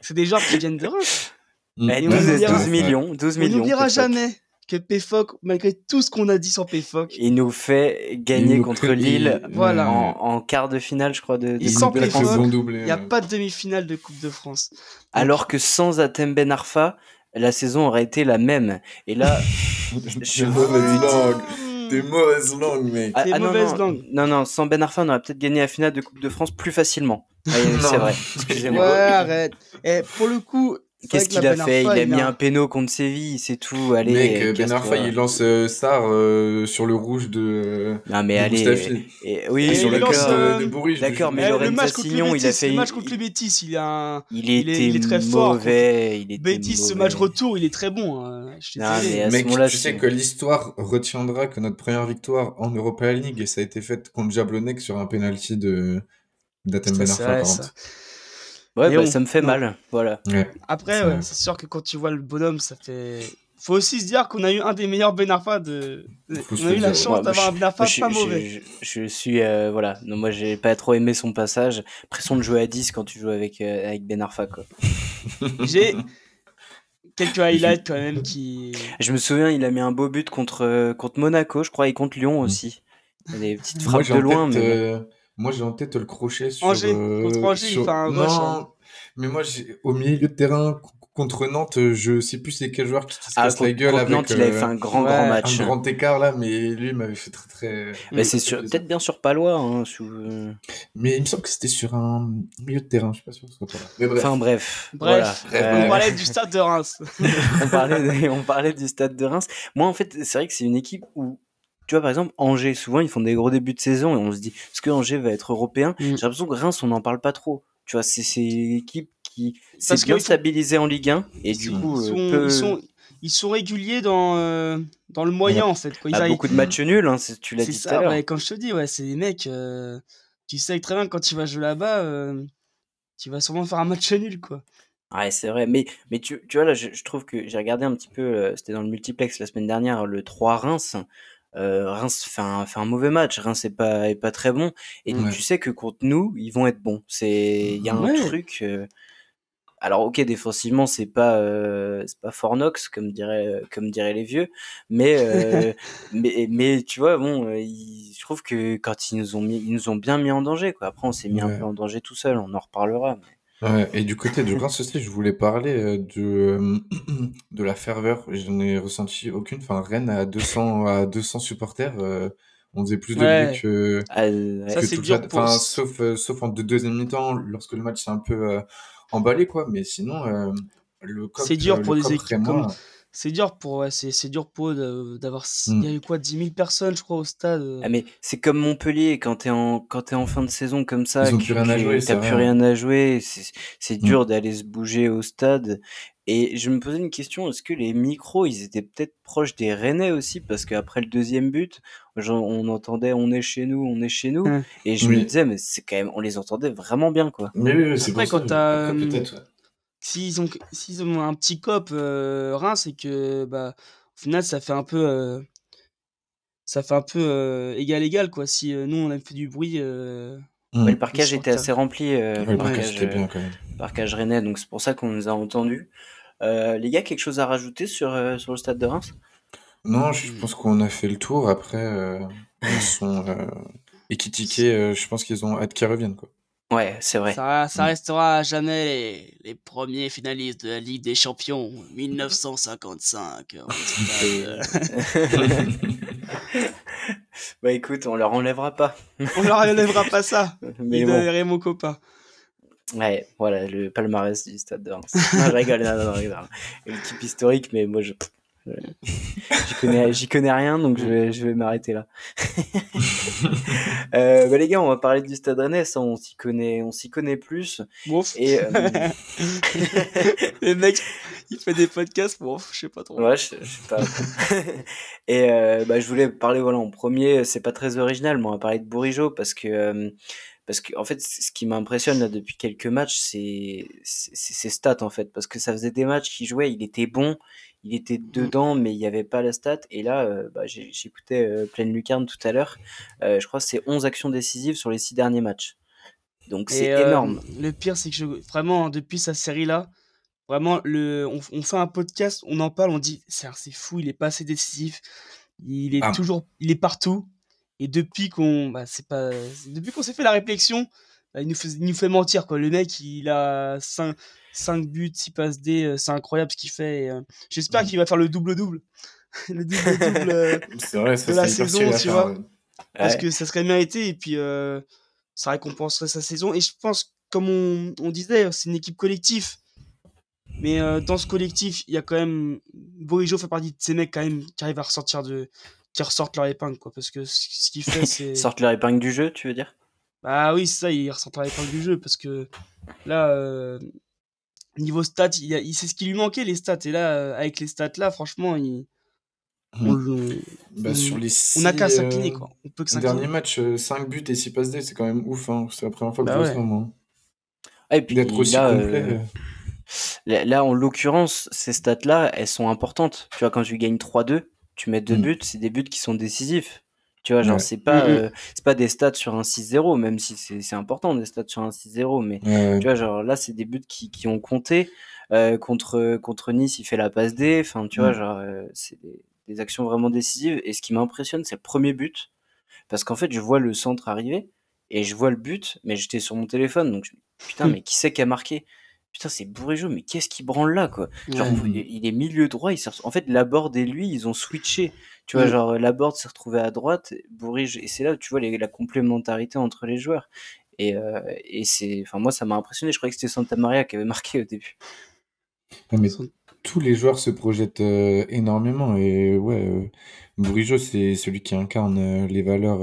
c'est des joueurs qui viennent de Reims. Mm. Eh, on 12, oubliera- 12 millions, 12 On millions. n'oubliera Péfoc. jamais que Péfoc, malgré tout ce qu'on a dit sur Péfoc, Il nous fait gagner nous contre Lille il- Voilà. en, en quart de finale, je crois, de, de Coupe de France. il n'y a ouais. pas de demi-finale de Coupe de France. Alors que sans Atem Ben Arfa, la saison aurait été la même. Et là, je Des mauvaises le dis. langues. Des mauvaises langues, mec. Ah, Des ah, non, mauvaises non, langues. non, non, sans Ben Arfa, on aurait peut-être gagné la finale de Coupe de France plus facilement. Ouais, c'est vrai, Ouais, excusez-moi. arrête. Et pour le coup, Qu'est-ce qu'il a Ben fait? Il a mis un péno contre Séville, c'est tout. Allez, Mec, euh, Ben. Arfa, il lance euh, Sarr euh, sur le rouge de, Non mais de allez. Et, oui, Et sur le cœur euh, de, de Bourriche. d'accord, mais le Lorenzo match Signon, il a fait- le match contre le Betis, il a un... il il est- était il est très fort. Il était Betis, ce match retour, il est très bon. hein. Je suis Non, désolé. mais à ce Mec, tu sais que l'histoire retiendra que notre première victoire en Europa League, et ça a été fait contre Jablonec sur un penalty de d'Atem Ben Arfa, vrai, par ça. contre. Ouais, bah, on- ça me fait non. mal. Voilà. Ouais. Après, C'est ouais, vrai. c'est sûr que quand tu vois le bonhomme, ça fait. Faut aussi se dire qu'on a eu un des meilleurs Ben Arfa de. On a eu la chance Ouais, d'avoir un Ben Arfa je, pas mauvais. je- je suis euh, voilà. Non, moi j'ai pas trop aimé son passage. Pression de jouer à 10 quand tu joues avec euh, avec Ben Arfa quoi. J'ai quelques highlights quand même qui. Je me souviens, il a mis un beau but contre euh, contre Monaco, je crois, et contre Lyon Mm. aussi. Des petites frappes de loin, tête, mais euh, moi, j'ai en tête le crochet sur. Angers. euh, Contre Angers, il sur- fait un rush, Non, hein. mais moi, j'ai- au milieu de terrain, contre Nantes, euh, je sais plus c'est quel joueur qui, qui se ah, casse la contre, gueule avec Nantes, il avait euh, fait un grand ouais, grand un match. grand écart là, mais lui, il m'avait fait très très. Bah, c'est très sur- peut-être bien sur Palois. Hein, sous- euh, Mais il me semble que c'était sur un milieu de terrain, je suis pas sûr ce. Mais bref. Enfin bref. Bref, voilà. on Euh, parlait du stade de Reims. on, parlait de- on parlait du stade de Reims. Moi, en fait, c'est vrai que c'est une équipe où, tu vois, par exemple, Angers, souvent, ils font des gros débuts de saison et on se dit, est-ce que Angers va être européen? Mm. J'ai l'impression que Reims, on n'en parle pas trop. Tu vois, c'est c'est une équipe qui s'est bien stabilisée en Ligue 1 et Ils du sont- coup, ils euh, ils sont, ils sont réguliers dans, euh, dans le moyen en fait. Quoi. Ils bah, arrivent- beaucoup de matchs nuls, hein, tu l'as dit tout ça, à l'heure. ouais, quand je te dis, ouais, c'est des mecs, euh, tu sais très bien que quand tu vas jouer là-bas, euh, tu vas sûrement faire un match nul, quoi. Ouais, c'est vrai. Mais, mais tu, tu vois, là, je, je trouve que j'ai regardé un petit peu, euh, c'était dans le multiplex la semaine dernière, le 3 Reims. Euh, Reims fait un, fait un mauvais match. Reims est pas, est pas très bon. Et donc, Ouais. tu sais que contre nous, ils vont être bons. C'est, il y a un Ouais. truc. euh, Alors, ok, défensivement, c'est pas, euh, c'est pas Fornox, comme dirait, comme diraient les vieux. Mais, euh, mais, mais, tu vois, bon, euh, je trouve que quand ils nous ont mis, ils nous ont bien mis en danger, quoi. Après, on s'est mis un peu en danger tout seul. On en reparlera. mais- Ouais, et du côté de Reims aussi, je voulais parler euh, de, euh, de la ferveur. Je n'ai ressenti aucune. Enfin, Rennes à 200, à 200 supporters, euh, on faisait plus de Ouais. bruit que, Ah, ouais. Ça, que c'est toute dur la- pour- enfin, sauf, euh, sauf en deux- deuxième mi-temps, lorsque le match s'est un peu euh, emballé, quoi. Mais sinon, euh, le COP, C'est dur euh, pour le les COP équipes rémois, C'est dur pour, ouais, c'est, c'est dur pour d'avoir. Il Mm. y a eu quoi, 10 000 personnes, je crois, au stade. euh. Ah mais c'est comme Montpellier quand t'es en quand t'es en fin de saison comme ça, que- plus rien à jouer, c'est t'as plus vrai. rien à jouer, c'est c'est Mm. dur d'aller se bouger au stade. Et je me posais une question, est-ce que les micros ils étaient peut-être proches des Rennais aussi? Parce qu'après le deuxième but, genre, on entendait on est chez nous, on est chez nous, Mm. et je me disais mais c'est quand même on les entendait vraiment bien quoi. Mais oui, oui, c'est Après, quand ça, t'as, après, euh, peut-être, ouais. S'ils ont, s'ils ont un petit cop euh, Reims, c'est que, bah, au final, ça fait un peu. euh, ça fait un peu euh, égal-égal, quoi. Si euh, nous, on a fait du bruit. euh, Mm. Ouais, le parquage sont était assez rempli, euh, Ouais, le parquage, était euh, bien quand même. parquage rennais, donc c'est pour ça qu'on nous a entendus. Euh, les gars, quelque chose à rajouter sur, euh, sur le stade de Reims? Non, je pense qu'on a fait le tour. Après, ils sont équitiqués. je pense qu'ils ont hâte qu'ils reviennent, quoi. Ouais, c'est vrai. Ça, ça mm. restera à jamais les, les, premiers finalistes de la Ligue des Champions 1955. bah écoute, on leur enlèvera pas. on leur enlèvera pas ça. Mais bon. mon copain. Ouais, voilà, le palmarès du stade de Reims. non, je rigole, non, non, non, L'équipe historique, mais moi, je, J'y connais, connais rien, donc je vais, je vais m'arrêter là. euh, bah les gars, on va parler du Stade Rennais. on s'y connaît, on s'y connaît plus. Ouf. Et euh... le mec, il fait des podcasts. Bon, je sais pas trop. Ouais, je, sais pas. et euh, bah, je voulais parler voilà en premier. C'est pas très original, mais on va parler de Bourigeau parce que euh, parce que en fait ce qui m'impressionne là depuis quelques matchs c'est ses stats en fait parce que ça faisait des matchs qu'il jouait il était bon il était mmh. dedans, mais il n'y avait pas la stat. Et là, euh, bah, j'écoutais euh, Pleine Lucarne tout à l'heure. Euh, je crois que c'est 11 actions décisives sur les 6 derniers matchs. Donc c'est énorme. Le pire, c'est que vraiment, depuis sa série-là, vraiment, le, on, fait un podcast, on en parle, on dit c'est fou, il est pas assez décisif. Il est ah. toujours, il est partout. Et depuis qu'on, bah, pas, depuis qu'on s'est fait la réflexion, il, nous fait, il nous fait mentir quoi. Le mec, il a 5, 5 buts, 6 passes D, euh, c'est incroyable ce qu'il fait. Euh, j'espère qu'il va faire le double-double. le double-double euh, de la saison, tu vois. Parce que ça serait mérité et puis ça récompenserait sa saison. Et je pense, comme on, on disait, c'est une équipe collective. Mais dans ce collectif, il y a quand même. Borijo fait partie de ces mecs quand même qui arrivent à ressortir de. qui ressortent leur épingle, quoi. Parce que ce qu'il fait, c'est. Sortent leur épingle du jeu, tu veux dire? Bah oui, c'est ça, ressortent leur épingle du jeu. Parce que là, niveau stats, il, il c'est ce qui lui manquait les stats. Et là, euh, avec les stats là, franchement, il, mmh. on, bah, sur les on a qu'à s'incliner quoi. On peut que Dernier match, 5 euh, buts et 6 passes D, c'est quand même ouf. Hein. C'est la première fois que bah je vois ça moi. Ah, et puis d'être aussi là, complet. Euh, là, en l'occurrence, ces stats là, elles sont importantes. Tu vois, quand tu gagnes 3-2, tu mets deux mmh. buts, c'est des buts qui sont décisifs. Tu vois, genre, c'est pas, mmh, mmh. c'est pas des stats sur un 6-0, même si c'est important des stats sur un 6-0, mais tu vois, genre là, c'est des buts qui, qui ont compté. Euh, contre, contre Nice, il fait la passe D. Enfin, tu vois, mmh. genre, euh, c'est des, des, actions vraiment décisives. Et ce qui m'impressionne, c'est le premier but. Parce qu'en fait, je vois le centre arriver et je vois le but, mais j'étais sur mon téléphone, donc putain, mais qui c'est qui a marqué? Putain, c'est Bourigeau, mais qu'est-ce qui branle là, quoi? Genre, il est milieu droit, il En fait, Laborde et lui, ils ont switché. Tu vois, mm. genre, Laborde s'est retrouvé à droite, Bourige, et c'est là tu vois la complémentarité entre les joueurs. Et, euh, et c'est, enfin, moi, ça m'a impressionné. Je croyais que c'était Santa Maria qui avait marqué au début. mais tous les joueurs se projettent euh, énormément. Et ouais, euh, Bourigeau, c'est celui qui incarne les valeurs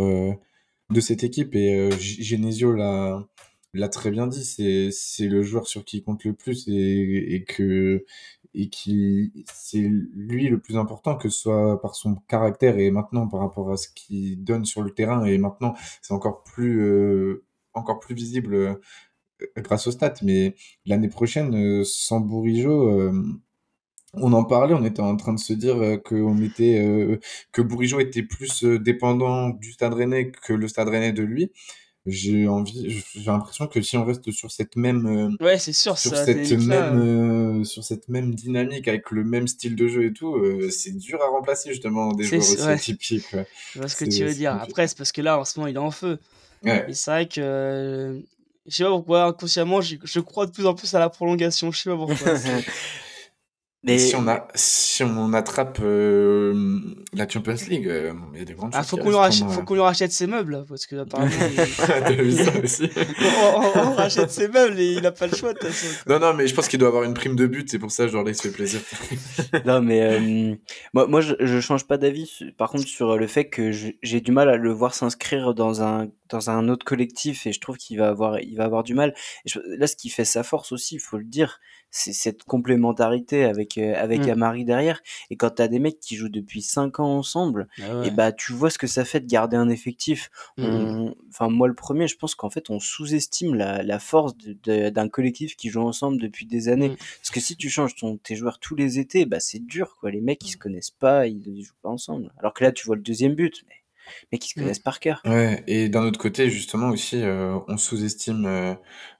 de cette équipe. Et Genesio l'a l'a très bien dit, c'est le joueur sur qui il compte le plus et, que et qui c'est lui le plus important que ce soit par son caractère et maintenant par rapport à ce qu'il donne sur le terrain et maintenant c'est encore plus euh, encore plus visible euh, grâce au stats. Mais l'année prochaine euh, sans Bourigeau on en parlait, on était en train de se dire que on était que Bourigeau était plus dépendant du Stade Rennais que le Stade Rennais de lui j'ai envie j'ai l'impression que si on reste sur cette même euh, ouais c'est sûr sur cette même euh, sur cette même dynamique avec le même style de jeu et tout euh, c'est dur à remplacer justement des joueurs aussi atypiques je vois ce que tu veux dire. après c'est parce que là en ce moment il est en feu. Ouais. c'est vrai que je sais pas pourquoi inconsciemment je crois de plus en plus à la prolongation je sais pas pourquoi si on, a, si on attrape euh, la Champions League, euh, il y a des grandes ah, Faut qu'on lui, rachète, faut qu'on lui rachète ses meubles, parce que apparemment. on, rachète ses meubles et il n'a pas le choix de toute façon. Non, non, mais je pense qu'il doit avoir une prime de but, c'est pour ça, genre, il se fait plaisir. non, mais euh, moi, moi je, je change pas d'avis, par contre, sur le fait que j'ai du mal à le voir s'inscrire dans un, dans un autre collectif et je trouve qu'il va avoir, il va avoir du mal. Et là, ce qui fait sa force aussi, il faut le dire, cette complémentarité avec euh, avec mmh. Amari derrière et quand tu as des mecs qui jouent depuis 5 ans ensemble ah et bah tu vois ce que ça fait de garder un effectif mmh. enfin moi le premier je pense qu'en fait on sous-estime la, la force d'un collectif qui joue ensemble depuis des années mmh. parce que si tu changes ton tes joueurs tous les étés bah c'est dur quoi les mecs ils se connaissent pas ils, ils jouent pas ensemble alors que là tu vois le deuxième but mais mais qui se connaissent par cœur. Ouais, et d'un autre côté, justement aussi, euh, on sous-estime euh,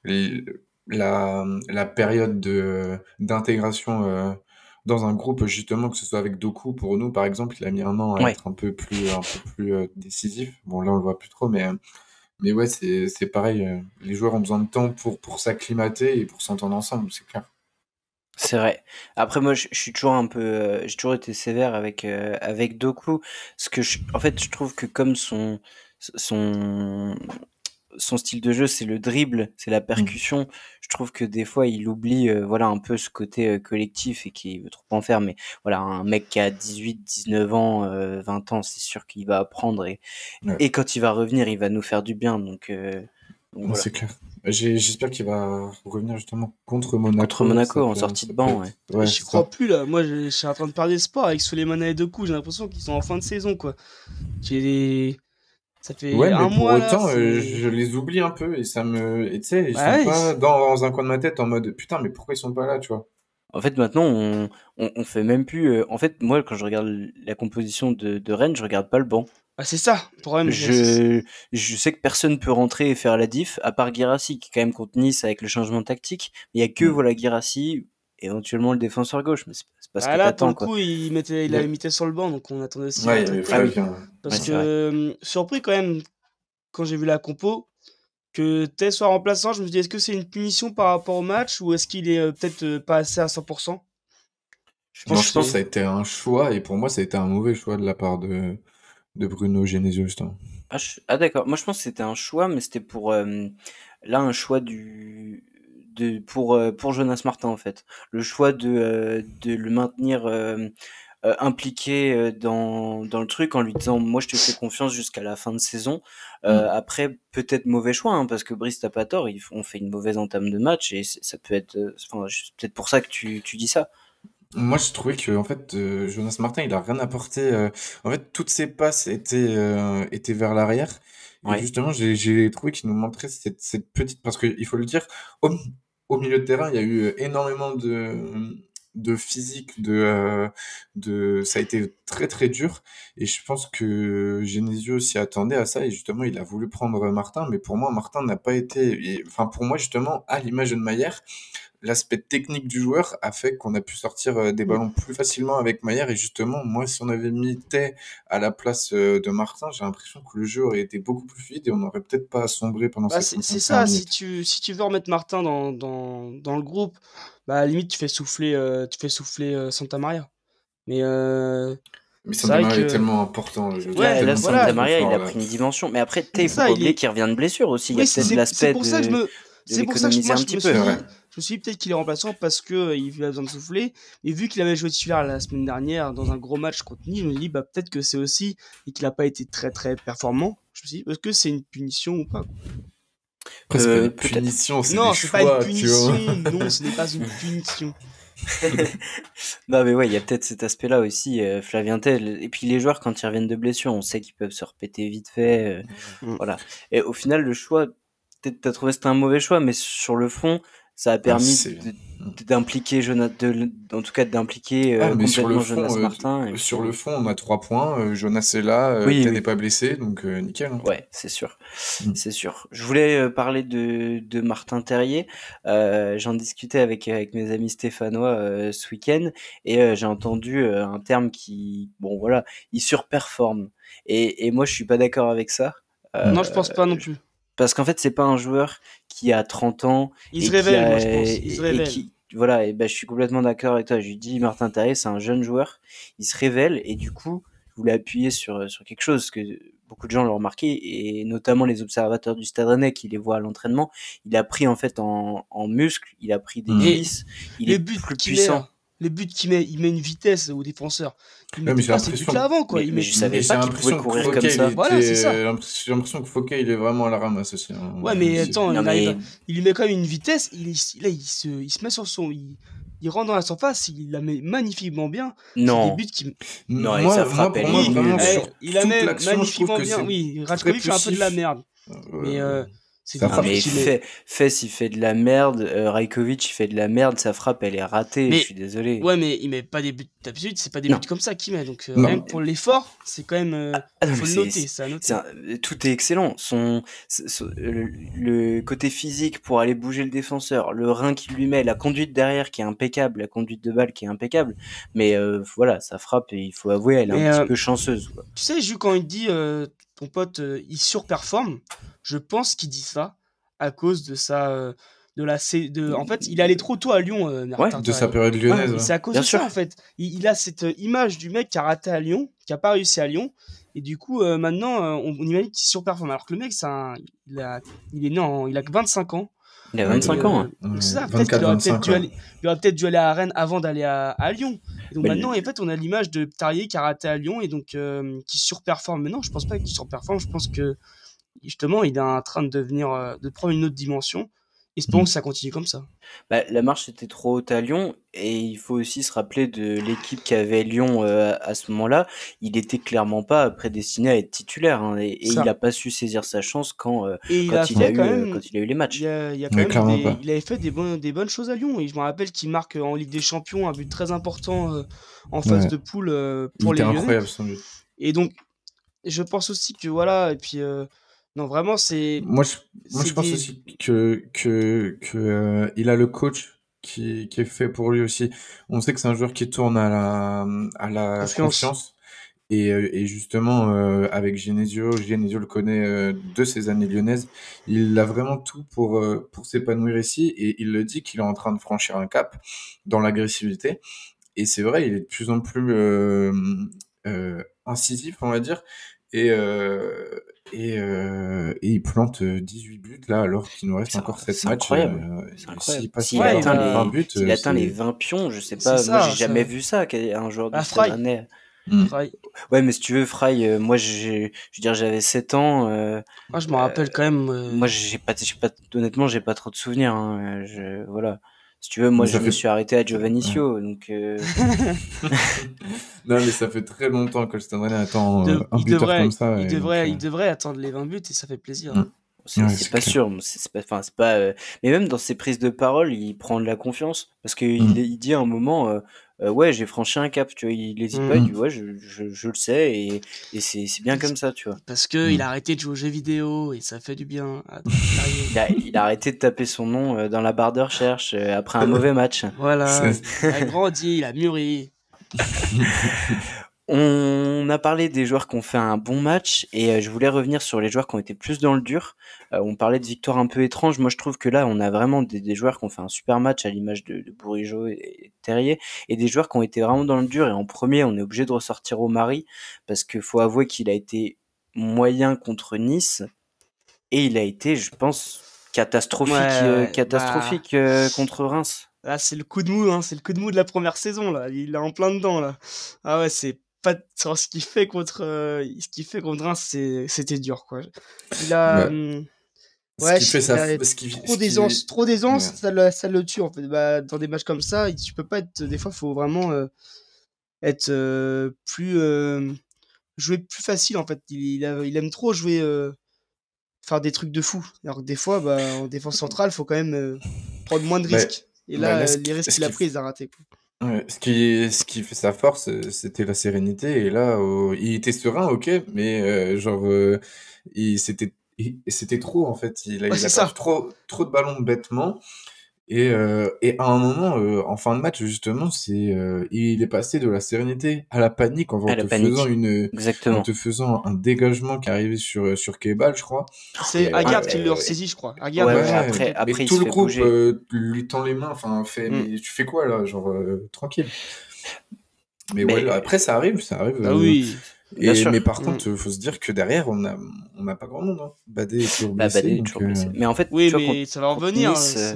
les, la, la période de d'intégration euh, dans un groupe, justement, que ce soit avec Doku, pour nous, par exemple, il a mis un an à Ouais. être un peu plus, un peu plus euh, décisif. Bon, là, on le voit plus trop, mais, euh, mais ouais, c'est, c'est pareil. euh, les joueurs ont besoin de temps pour, pour s'acclimater et pour s'entendre ensemble, c'est clair. C'est vrai. Après, moi, je, je suis toujours un peu, euh, j'ai toujours été sévère avec euh, avec Doku, parce que je- en fait, je trouve que comme son son son style de jeu, c'est le dribble, c'est la percussion. Je trouve que des fois, il oublie, euh, voilà, un peu ce côté euh, collectif et qu'il veut trop en faire. Mais voilà, un mec qui a 18, 19 ans, euh, 20 ans, c'est sûr qu'il va apprendre et Ouais. et quand il va revenir, il va nous faire du bien. Donc, euh, donc Ouais, voilà. C'est clair. J'ai- J'espère qu'il va revenir justement contre Monaco. Contre Monaco, en sortie de banc, Mais Ouais, J'y crois ça. plus là. Moi, je, je suis en train de perdre espoir avec Suleimana et Doku. J'ai l'impression qu'ils sont en fin de saison, quoi. J'ai ça fait Ouais, un mais pour mois autant, euh, je les oublie un peu et ça me. Et tu sais, ils sont ouais, pas dans un coin de ma tête en mode putain, mais pourquoi ils sont pas là, tu vois? En fait, maintenant, on, on, on fait même plus. euh, en fait, moi, quand je regarde la composition de, de Rennes, je regarde pas le banc. Ah, c'est ça, problème. Je, je sais que personne peut rentrer et faire la diff, à part Guirassi, qui est quand même contre Nice avec le changement tactique. Il y a que Mm. voilà Guirassi, éventuellement le défenseur gauche, mais c'est c'est pas ce Ah, que là, pour le quoi. coup, il, mettait, avait mis sur le banc, donc on attendait aussi. Ouais, il Ah oui. Parce Ouais, que, euh, surpris quand même, quand j'ai vu la compo, que Tay soit remplaçant, je me dis, est-ce que c'est une punition par rapport au match ou est-ce qu'il est euh, peut-être euh, pas assez à 100% Je Non, pense je que pense que ça a été un choix et pour moi, ça a été un mauvais choix de la part de, de Bruno Genesio, justement. Ah, je- ah, d'accord. Moi, je pense que c'était un choix, mais c'était pour euh, là un choix du de pour euh, pour Jonas Martin en fait. Le choix de euh, de le maintenir euh, impliqué dans dans le truc en lui disant moi je te fais confiance jusqu'à la fin de saison. Euh, Après peut-être mauvais choix hein, parce que Brice t'as pas tort, ils on fait une mauvaise entame de match et ça peut être enfin peut-être pour ça que tu tu dis ça. Moi, je trouvais que en fait, euh, Jonas Martin, il a rien apporté. euh, En fait, toutes ses passes étaient, euh, étaient vers l'arrière. Et justement, j'ai j'ai trouvé qu'il nous montrait cette, cette petite. Parce qu'il faut le dire, au, milieu de terrain, il y a eu énormément de, de physique, de, euh, de... ça a été très très dur. Et je pense que Genesio s'y attendait à ça. Et justement, il a voulu prendre Martin. Mais pour moi, Martin n'a pas été. et- Enfin, pour moi, justement, à l'image de Mayer, l'aspect technique du joueur a fait qu'on a pu sortir euh, des ballons plus facilement avec Maillard. Et justement, moi, si on avait mis Tay à la place euh, de Martin, j'ai l'impression que le jeu aurait été beaucoup plus fluide et on n'aurait peut-être pas sombré pendant Bah, ces c'est c'est 35 ça, si tu, si tu veux remettre Martin dans, dans, dans le groupe, bah à la limite tu fais souffler, euh, tu fais souffler euh, Santa Maria. Mais euh, Mais c'est Santa Maria est que- tellement important. je- Ouais, Là, tellement là, voilà. Santa Maria, il a pris une dimension. Mais après, Tay, il faut oublier est- qu'il revient de blessure aussi. Il y a peut-être c'est- l'aspect c'est pour ça que je de, me, c'est pour ça que moi un je petit me peu. suis Ouais. je me suis dit peut-être qu'il est remplaçant parce que euh, il a besoin de souffler. Et vu qu'il avait joué titulaire la semaine dernière dans un gros match contre Nice, je me dis bah peut-être que c'est aussi et qu'il a pas été très très performant. Je me suis dit est-ce que c'est une punition ou pas? C'est Euh, une punition, c'est Non, c'est pas une punition. non, ce n'est pas une punition. Non, mais ouais, il y a peut-être cet aspect-là aussi, euh, Flavien Tell. Et puis les joueurs, quand ils reviennent de blessure, on sait qu'ils peuvent se repéter vite fait. euh, Mm. Voilà. Et au final, le choix, peut-être t'as trouvé que c'était un mauvais choix, mais sur le fond, ça a permis de- de- d'impliquer Jonas, de, en tout cas d'impliquer euh, Ah, sur complètement le fond, Jonas euh, Martin. et Sur le fond, on a trois points. euh, Jonas est là, euh, Oui, n'est pas blessé, donc euh, nickel. hein. Ouais, c'est sûr, Mm. c'est sûr. Je voulais euh, parler de, de Martin Terrier. Euh, J'en discutais avec avec mes amis stéphanois euh, ce week-end et euh, j'ai entendu euh, un terme qui, bon voilà, il surperforme. Et, et moi, je suis pas d'accord avec ça. Euh, non, je pense pas non plus. Parce qu'en fait, c'est pas un joueur qui a 30 ans. Il se révèle, a- moi je pense. Il se et révèle. qui- voilà, et ben, je suis complètement d'accord avec toi. Je lui dis, Martin Terrier, c'est un jeune joueur. Il se révèle et du coup, je voulais appuyer sur, sur quelque chose que beaucoup de gens l'ont remarqué et notamment les observateurs du Stade Rennais qui les voient à l'entraînement. Il a pris en fait en, en muscle, il a pris des Mm. cuisses, il les est plus puissant. Les buts qu'il met, il met une vitesse aux défenseurs. Il met j'ai pas ces buts-là avant, quoi. Mais- il mais met je savais pas qu'il pouvait l'impression que courir Fouquet, comme il ça. était- Voilà, c'est ça. J'ai l'impression j'ai l'impression que Fouquet, il est vraiment à la ramasse aussi. hein. Ouais, mais attends, Non, il, mais arrive- il lui met quand même une vitesse. Il, là, il se, il se met sur son. Il, il rentre dans la surface, il la met magnifiquement bien. C'est non, des buts qui. Non, et moi, ça moi, frappe, elle moi, est vraiment. Eh, sur il la met magnifiquement que bien. Oui, très Rajkovic fait un peu de la merde. Euh, Mais euh, Ça Non, frappe. mais Djokovic, il est... Fe- Fess, il fait de la merde. euh, Rajkovic, il fait de la merde. Sa frappe, elle est ratée. Je Mais suis désolé. ouais, mais il met pas des buts d'habitude, c'est pas des Non. buts comme ça qu'il met. Donc euh, que pour l'effort, c'est quand même, euh, Ah non, faut le noter, tout est excellent. Son, le, le côté physique pour aller bouger le défenseur, le rein qu'il lui met, la conduite derrière qui est impeccable, la conduite de balle qui est impeccable. Mais euh, voilà, sa frappe, il faut avouer, elle est Mais un petit euh, peu chanceuse. Quoi. tu sais, Jules, quand il dit euh, ton pote euh, il surperforme, je pense qu'il dit ça à cause de sa euh, de la C- de en fait, il est allé trop tôt à Lyon euh, Ouais, De sa période lyonnaise. ouais. c'est à cause Bien de ça sûr. en fait. Il, il a cette euh, image du mec qui a raté à Lyon, qui a pas réussi à Lyon, et du coup euh, maintenant euh, on, on imagine qu'il surperforme. Alors que le mec, c'est un, il a, il est né, en- il a que 25 ans. Il a Ouais, 25 Et, ans. euh, hein. donc c'est ça, peut-être qu'il 24, aurait peut-être 25. dû aller, il aurait peut-être dû aller à Rennes avant d'aller à, à Lyon. Et donc Mais maintenant, en fait, on a l'image de Tarier qui a raté à Lyon et donc euh, qui surperforme. Mais non, je pense pas qu'il surperforme. Je pense que justement, il est en train de devenir, euh, de prendre une autre dimension. Espérons Mm. que ça continue comme ça. Bah, la marche était trop haute à Lyon et il faut aussi se rappeler de l'équipe qu'avait Lyon euh, à ce moment-là. Il était clairement pas prédestiné à être titulaire hein, et, il a pas su saisir sa chance quand, euh, il quand, a il a eu, quand même. quand il a eu les matchs. Il, a, il y a quand Mais même clairement des- pas. il avait fait des, bonnes des bonnes choses à Lyon. Et je me rappelle qu'il marque en Ligue des Champions un but très important euh, en phase Ouais. de poule euh, Il pour les était Lyonnais. incroyable son but. Et donc, je pense aussi que voilà. Et puis, euh, non, vraiment, c'est. Moi, je, moi, je pense des- aussi que, que, que euh, il a le coach qui, qui est fait pour lui aussi. On sait que c'est un joueur qui tourne à la, à la Confiance. confiance. Et, euh, et justement, euh, avec Genesio, Genesio le connaît euh, de ses années lyonnaises. Il a vraiment tout pour, euh, pour s'épanouir ici. Et il le dit qu'il est en train de franchir un cap dans l'agressivité. Et c'est vrai, il est de plus en plus incisif, on va dire. Et, et, euh, et il plante euh, 18 buts là, alors qu'il nous reste C'est- encore 7 c'est matchs. incroyable. euh, C'est incroyable. S'il passe S'il il atteint, il les, va- 20 buts, s'il euh, atteint les c'est- 20 pions, je sais pas, ça, moi j'ai ça- jamais vu ça, qu'un un joueur de Bah, cette année. Fry. Ouais, mais si tu veux, Fry, euh, moi j'ai, je veux dire, j'avais 7 ans. euh, Moi, je me rappelle quand même. euh, moi, j'ai pas, j'ai pas, honnêtement, j'ai pas trop de souvenirs. hein, Je, voilà. Si tu veux, moi, Mais je me fait- suis arrêté à Giovannicio, donc. euh, Non, mais ça fait très longtemps que le Stade Rennais attend de- euh, un il, buteur devrait, comme ça. il, et devrait, donc, il euh, devrait attendre les 20 buts et ça fait plaisir. Mm. C'est Ouais, pas clair. sûr, c'est c'est pas, enfin c'est pas. euh, Mais même dans ses prises de parole, il prend de la confiance parce que Mm. il dit à un moment, euh, ouais, j'ai franchi un cap, tu vois, il hésite pas, il Mm. dit ouais, je, je, je le sais et, et c'est bien comme ça, tu vois. Parce que Mm. il a arrêté de jouer aux jeux vidéo et ça fait du bien. à- Il a, il a arrêté de taper son nom euh, dans la barre de recherche euh, après un mauvais match. Voilà, il a grandi, il a mûri. On a parlé des joueurs qui ont fait un bon match et euh, je voulais revenir sur les joueurs qui ont été plus dans le dur. Euh, on parlait de victoires un peu étranges. Moi, je trouve que là, on a vraiment des, des joueurs qui ont fait un super match à l'image de, de Bourigeau et, et Terrier et des joueurs qui ont été vraiment dans le dur. Et en premier, on est obligé de ressortir au Mari parce qu'il faut avouer qu'il a été moyen contre Nice et il a été, je pense, catastrophique, Ouais, euh, catastrophique euh, contre Reims. Là, c'est le coup de mou, hein, c'est le coup de mou de la première saison, là. Il est en plein dedans, là. Ah ouais, c'est pas. ce qu'il fait contre. euh, ce qu'il fait contre Reims, c'était dur, quoi. Il a. Ouais. hum, ce Ouais, fait ça. a trop d'aisance, trop d'aisance, Ouais. ça, le, ça le tue en fait. Bah, dans des matchs comme ça, il- tu peux pas être. Des fois, faut vraiment euh, être euh, plus euh, jouer plus facile en fait. Il, il, a- il aime trop jouer, faire des trucs de fou. Alors que des fois, bah, en défense centrale, faut quand même prendre moins de Bah, risques. Et bah, là, les risques qu'il a pris, il a quoi. Ouais, ce qui, ce qui fait sa force, euh, c'était la sérénité. Et là, il était serein, ok, mais euh, genre, euh, il, c'était, il- c'était trop en fait. Il, a- Ouais, il c'est ça. trop, trop de ballons bêtement. Et, euh, et à un moment, euh, en fin de match, justement, c'est, euh, il est passé de la sérénité à la panique en À te panique. faisant une, en te faisant un dégagement qui arrivait sur, sur Kebal, je crois. C'est Aguerd ouais, qui euh, le ressaisit, je crois. Ouais, ouais, après- mais après, il tout le groupe euh, lui tend les mains, enfin, fait, Mm. mais tu fais quoi là, genre euh, tranquille. Mais, Mais- ouais, après ça arrive, ça arrive. Bah euh, oui. Bien et, sûr. mais par contre, faut se dire que derrière, on a, on n'a pas grand monde. Hein. Badé est toujours Bah, blessé. Badé est toujours euh, blessé. Mais en fait, Oui, tu vois, mais ça va revenir. Nice,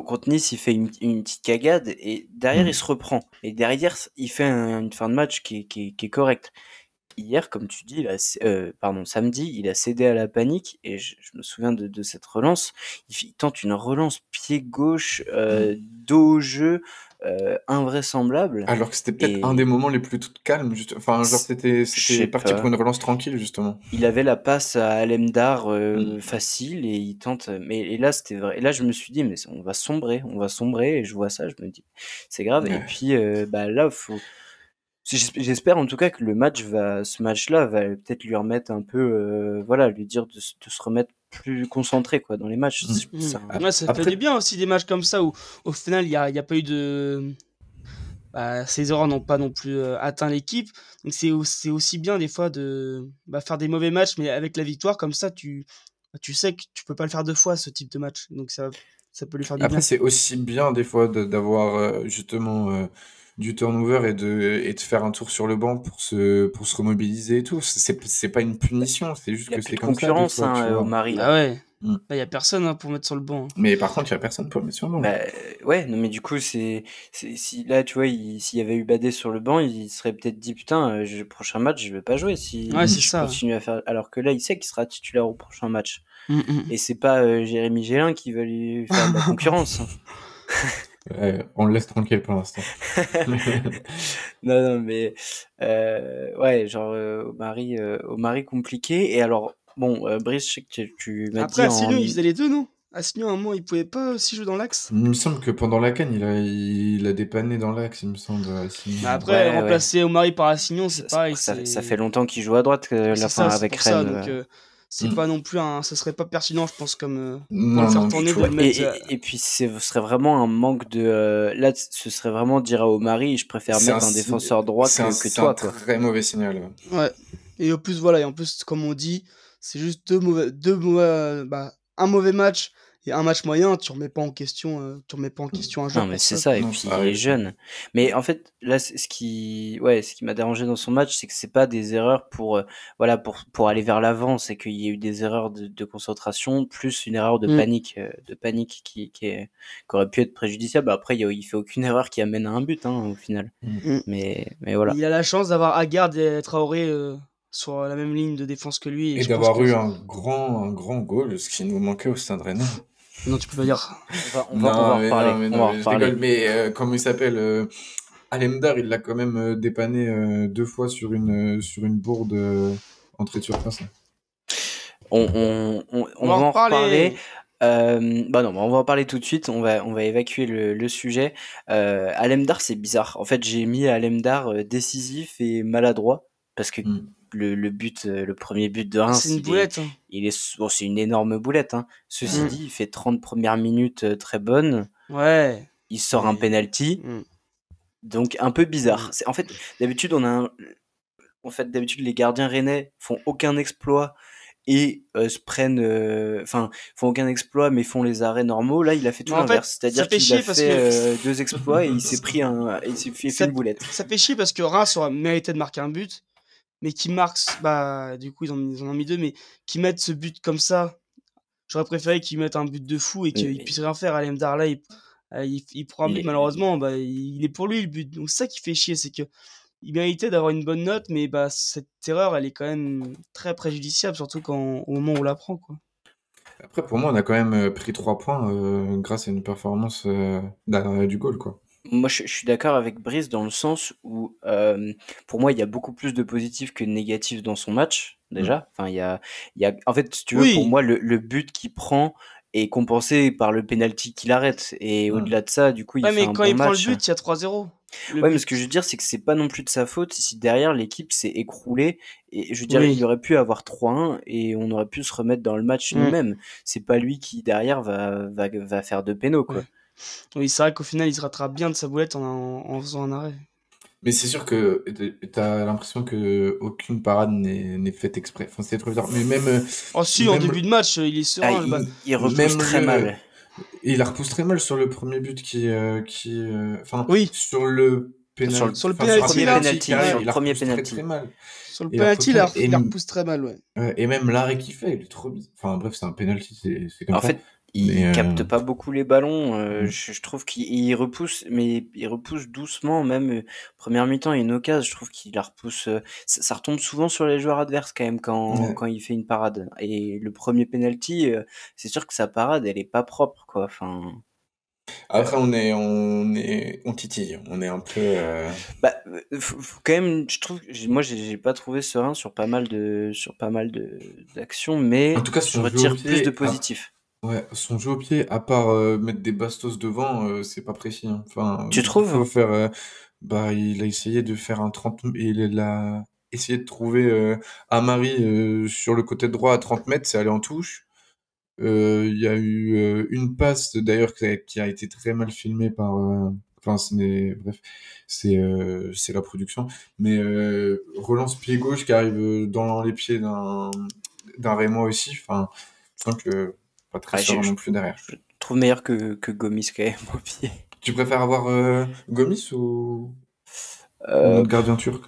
contre Nice, il fait une, une petite cagade et derrière, Mm. il se reprend. Et derrière, il fait un- une fin de match qui qui est correcte. Hier, comme tu dis, il a, euh, pardon, samedi, il a cédé à la panique et je, me souviens de, de, cette relance. Il, tente une relance pied gauche, euh, dos au jeu, euh, invraisemblable. Alors que c'était peut-être un des moments les plus calmes. Juste... Enfin, genre, c'était parti pour une relance tranquille, justement. Il avait la passe à Alemdar euh, mm. facile et il tente. Mais et là, c'était vrai. Et là, je me suis dit, mais on va sombrer, on va sombrer. Et je vois ça, je me dis, c'est grave. Et puis, euh, bah là, faut. J'espère en tout cas que le match va, ce match-là va peut-être lui remettre un peu, voilà, lui dire de, de se remettre plus concentré quoi dans les matchs. Mmh. Ça, ça fait du bien aussi des matchs comme ça où au final il n'y a, y a, pas eu de. Bah, ces erreurs n'ont pas non plus euh, atteint l'équipe. Donc c'est aussi bien des fois de bah, faire des mauvais matchs, mais avec la victoire, comme ça tu, bah, tu sais que tu peux pas le faire deux fois ce type de match. Donc ça, ça peut lui faire du Après, c'est aussi bien des fois d'avoir euh, justement. Euh, du turnover et de, et de faire un tour sur le banc pour se, pour se remobiliser et tout. C'est pas une punition, c'est juste que c'est comme concurrence, ça. concurrence hein, au mari. Ah ouais. Il mm. n'y a personne hein, pour mettre sur le banc. Hein. Mais par contre, il n'y a personne pour mettre sur le banc. Bah, ouais, non, mais du coup, c'est si là, tu vois, s'il y avait eu Badé sur le banc, il serait peut-être dit putain, euh, le prochain match, je vais pas jouer si ouais, je ça. continue à faire. Alors que là, il sait qu'il sera titulaire au prochain match. Mm, mm. Et c'est pas euh, Jérémy Gélin qui va lui faire de la concurrence. on le laisse tranquille pour l'instant. non, non, mais euh, ouais, genre euh, au mari, euh, au mari compliqué. Et alors, bon, Brice, je sais que tu, m'as dit. Après, Assignon, il faisait les deux, non? Assignon, à un moment, il pouvait pas aussi jouer dans l'axe? Il me semble que pendant la canne, il a, il, a dépanné dans l'axe, il me semble. Bah, après, remplacer au mari par Assignon, c'est pareil. Ça, ça, fait longtemps qu'il joue à droite, la fin avec Rennes c'est mm. pas non plus un ça serait pas pertinent je pense comme euh, non, faire tourner de mettre, et, et, puis ce serait vraiment un manque de euh, là ce serait vraiment dire à Omari je préfère mettre un, défenseur droit que, que toi c'est un très mauvais signal ouais. et en plus voilà et en plus comme on dit c'est juste deux mauvais deux mauvais bah, un mauvais match et un match moyen, tu remets pas en question, euh, tu remets pas en question un jeu. Non, mais c'est ça. Et puis il est jeune. Mais en fait, là, ce qui, ouais, ce qui m'a dérangé dans son match, c'est que c'est pas des erreurs pour, euh, voilà, pour pour aller vers l'avant. C'est qu'il y a eu des erreurs de, concentration plus une erreur de mm. panique, euh, de panique qui qui, est, qui, aurait pu être préjudiciable. Après, il, il fait aucune erreur qui amène à un but, hein, au final. Mm. Mais mais voilà. Il a la chance d'avoir Aguerd et Traoré sur la même ligne de défense que lui. Et, d'avoir eu un grand, un grand goal, ce qui nous manquait au Stade Rennais. Non, tu peux pas dire. On va, on va, on va mais reparler. mais, on va Rigole, mais euh, comment il s'appelle euh, Alemdar, il l'a quand même euh, dépanné euh, deux fois sur une, sur une bourde entrée de surface. On, on, on, on va, en reparler. Euh, bah non, on va en parler tout de suite. On va, on va évacuer le, le sujet. Euh, Alemdar, c'est bizarre. En fait, j'ai mis Alemdar décisif et maladroit parce que hmm le, le, but, euh, le premier but de Reims. C'est une boulette. Hein. Il est, bon, c'est une énorme boulette. Hein. Ceci mm. dit, il fait 30 premières minutes euh, très bonnes. Ouais. Il sort un penalty. Mm. Donc un peu bizarre. Mm. C'est en fait d'habitude on a un... en fait d'habitude les gardiens rennais font aucun exploit et euh, se prennent enfin font aucun exploit mais font les arrêts normaux là il a fait tout l'inverse c'est-à-dire qu'il a fait deux exploits et il s'est pris un il s'est fait, une boulette ça fait chier parce que Reims aurait mérité de marquer un but mais qui marquent, bah, du coup, ils en, ils en ont mis deux, mais qui mettent ce but comme ça. J'aurais préféré qu'ils mettent un but de fou et qu'ils puissent rien faire. Alem Darla, il, euh, il, prend un but, malheureusement, bah, il, est pour lui le but. Donc, c'est ça qui fait chier, c'est que il méritait d'avoir une bonne note, mais bah, cette erreur, elle est quand même très préjudiciable, surtout quand, au moment où on la prend, quoi. Après, pour moi, on a quand même euh, pris trois points euh, grâce à une performance du goal, quoi. Moi, je, suis d'accord avec Brice dans le sens où, euh, pour moi, il y a beaucoup plus de positifs que de négatifs dans son match, déjà. Mmh. Enfin, il y a, il y a, en fait, si tu veux, pour moi, le, le but qu'il prend est compensé par le penalty qu'il arrête. Et mmh. au-delà de ça, du coup, il ouais, fait mais quand il prend le but, il y a 3-0. Ouais, mais ce que je veux dire, c'est que c'est pas non plus de sa faute si derrière l'équipe s'est écroulée. Et je veux dire, il aurait pu avoir 3-1 et on aurait pu se remettre dans le match mmh. nous-mêmes. C'est pas lui qui derrière va, va, va faire de pénaux, quoi. Oui, c'est vrai qu'au final, il se rattrape bien de sa boulette en, en faisant un arrêt. Mais c'est sûr que tu as l'impression que aucune parade n'est faite exprès. Enfin, c'est trop bizarre. Mais même. Oh, si, en début de match, il est serein. Ah, il, repousse très mal. Il la repousse très mal sur le premier but qui. Euh, qui euh, enfin, oui. sur le penalty. Sur, le penalty, sur le premier penalty. Très, mal. Sur le penalty, il, la repousse très mal, ouais. et même l'arrêt qu'il fait, il est trop bizarre. Enfin, bref, c'est un penalty, c'est comme en ça. Fait, Il Mais, capte euh, pas beaucoup les ballons. euh, Mm. je, je trouve qu'il il repousse, mais il repousse doucement. Même euh, première mi-temps, il y a une occasion. Je trouve qu'il la repousse. euh, ça, ça retombe souvent sur les joueurs adverses quand même quand, Ouais. quand il fait une parade. Et le premier penalty, euh, c'est sûr que sa parade, elle est pas propre, quoi. Enfin, Après, on est, on est, on titille. On est un peu. euh, bah, euh, faut, faut quand même. Je trouve, moi, j'ai pas trouvé serein sur pas mal de, sur pas mal de d'actions, mais En tout cas, je retire plus de ah, positif. Ouais, son jeu au pied, à part euh, mettre des bastos devant, euh, c'est pas précis. hein. Enfin, Tu il trouves? faut faire. euh, bah, il a essayé de faire un 30. Il a essayé de trouver euh, Amari euh, sur le côté droit à 30 mètres, c'est allé en touche. Euh, Il y a eu euh, une passe d'ailleurs qui a, qui a été très mal filmée par. euh, Enfin, ce n'est- bref, c'est euh, c'est la production. Mais euh, relance pied gauche qui arrive dans les pieds d'un d'un Rémois aussi. Enfin, je sens que pas très Ah, je, serein je- non plus derrière. je trouve meilleur que, que Gomis quand même au pied. Tu préfères avoir euh, Gomis ou, Euh, notre gardien turc?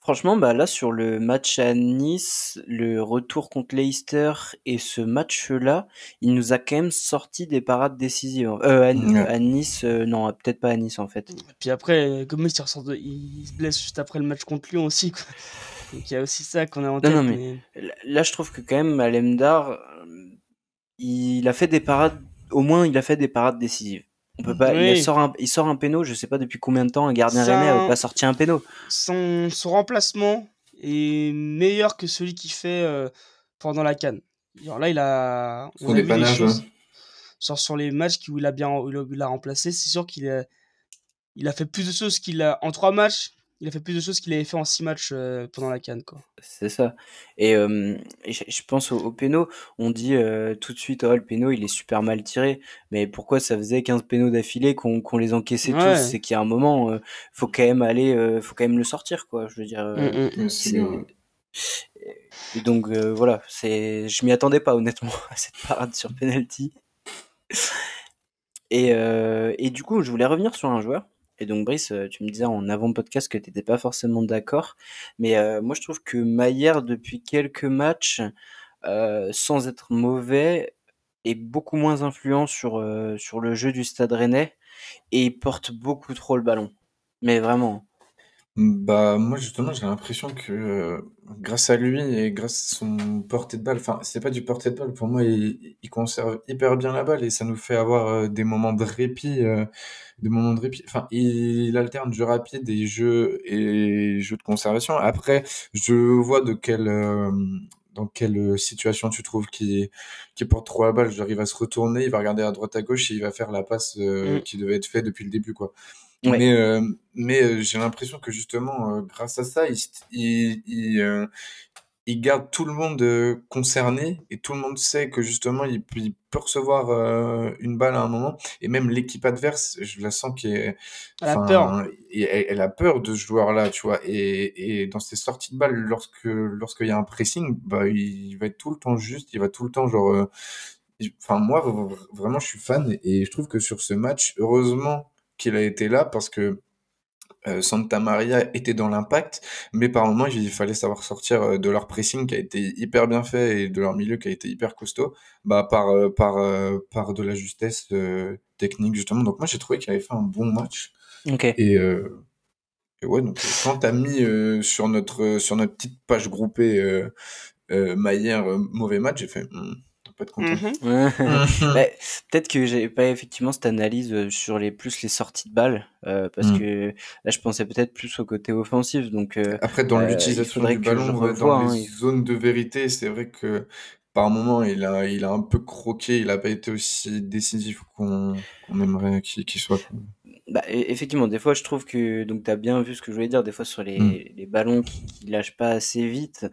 Franchement, bah là, sur le match à Nice, le retour contre Leicester et ce match-là, il nous a quand même sorti des parades décisives. Euh, à, Ouais. à Nice, euh, non, peut-être pas à Nice en fait. Et puis après, Gomis, il, ressort de- il se blesse juste après le match contre Lyon aussi. Quoi. Donc il y a aussi ça qu'on a en tête. non, mais mais... là- je trouve que quand même, Alemdar, il a fait des parades, au moins, il a fait des parades décisives. On peut pas, il sort un, il sort un péno, je sais pas depuis combien de temps un gardien C'est rennais pas sorti un péno. son, son remplacement est meilleur que celui qu'il fait euh, pendant la canne. Genre là, il a, on a vu les dépannage, choses. Genre sur les matchs où il a bien où il a remplacé, c'est sûr qu'il a, il a fait plus de choses qu'il a en trois matchs. Il a fait plus de choses qu'il avait fait en six matchs euh, pendant la canne, quoi. C'est ça. Et, euh, et je, pense au, au péno, on dit euh, tout de suite, oh, le péno, il est super mal tiré. Mais pourquoi ça faisait 15 pénos d'affilée qu'on qu'on les encaissait Ouais. tous C'est qu'il y a un moment, euh, faut quand même aller, euh, faut quand même le sortir, quoi. Je veux dire, euh, Mm, mm. C'est. Et donc euh, voilà, c'est, je m'y attendais pas honnêtement à cette parade sur penalty. Et, euh, et du coup, je voulais revenir sur un joueur. Et donc, Brice, euh, tu me disais en avant-podcast que tu n'étais pas forcément d'accord. Mais euh, moi, je trouve que Maillère, depuis quelques matchs, euh, sans être mauvais, est beaucoup moins influent sur, sur le jeu du Stade Rennais. Et il porte beaucoup trop le ballon. Mais vraiment. Bah, moi, justement, j'ai l'impression que euh, grâce à lui et grâce à son portée de balle, enfin, c'est pas du portée de balle, pour moi, il, il conserve hyper bien la balle et ça nous fait avoir euh, des moments de répit, euh, des moments de répit. Enfin, il, alterne jeu rapide et jeu, et jeu de conservation. Après, je vois de quelle, dans quelle situation tu trouves qu'il qui porte trop la balle. J'arrive à se retourner, il va regarder à droite à gauche et il va faire la passe Mm. qui devait être faite depuis le début, quoi. Ouais. Mais, euh, mais euh, j'ai l'impression que justement, euh, grâce à ça, il, il, il, euh, il garde tout le monde euh, concerné et tout le monde sait que justement, il, peut- recevoir euh, une balle à un moment. Et même l'équipe adverse, je la sens qui est, Elle a peur. elle, elle a peur de ce joueur-là, tu vois. Et, et dans ses sorties de balle, lorsque lorsqu'il y a un pressing, bah, il va être tout le temps juste, il va tout le temps genre. euh, Enfin, moi, vraiment, je suis fan et je trouve que sur ce match, heureusement qu'il a été là parce que euh, Santa Maria était dans l'impact, mais par moments, il fallait savoir sortir euh, de leur pressing qui a été hyper bien fait et de leur milieu qui a été hyper costaud, bah, par, euh, par, par de la justesse euh, technique, justement. Donc, moi, j'ai trouvé qu'il avait fait un bon match. Ok. Et, euh, et ouais, donc, quand t'as mis euh, sur, notre, sur notre petite page groupée Maillère, mauvais match, j'ai fait, Hmm, pas être content. Mhm. Bah, Peut-être que j'ai pas effectivement cette analyse euh, sur les plus les sorties de balles euh, parce Mm. que là je pensais peut-être plus au côté offensif donc euh, Après, dans Euh, il l'utilisation du ballon, dans hein, les il- zones de vérité, c'est vrai que par moment, il a, il a un peu croqué, il n'a pas été aussi décisif qu'on aimerait qu'il soit. bah, e- effectivement des fois je trouve que donc tu as bien vu ce que je voulais dire des fois sur les, Mm. les ballons qui, qui lâchent pas assez vite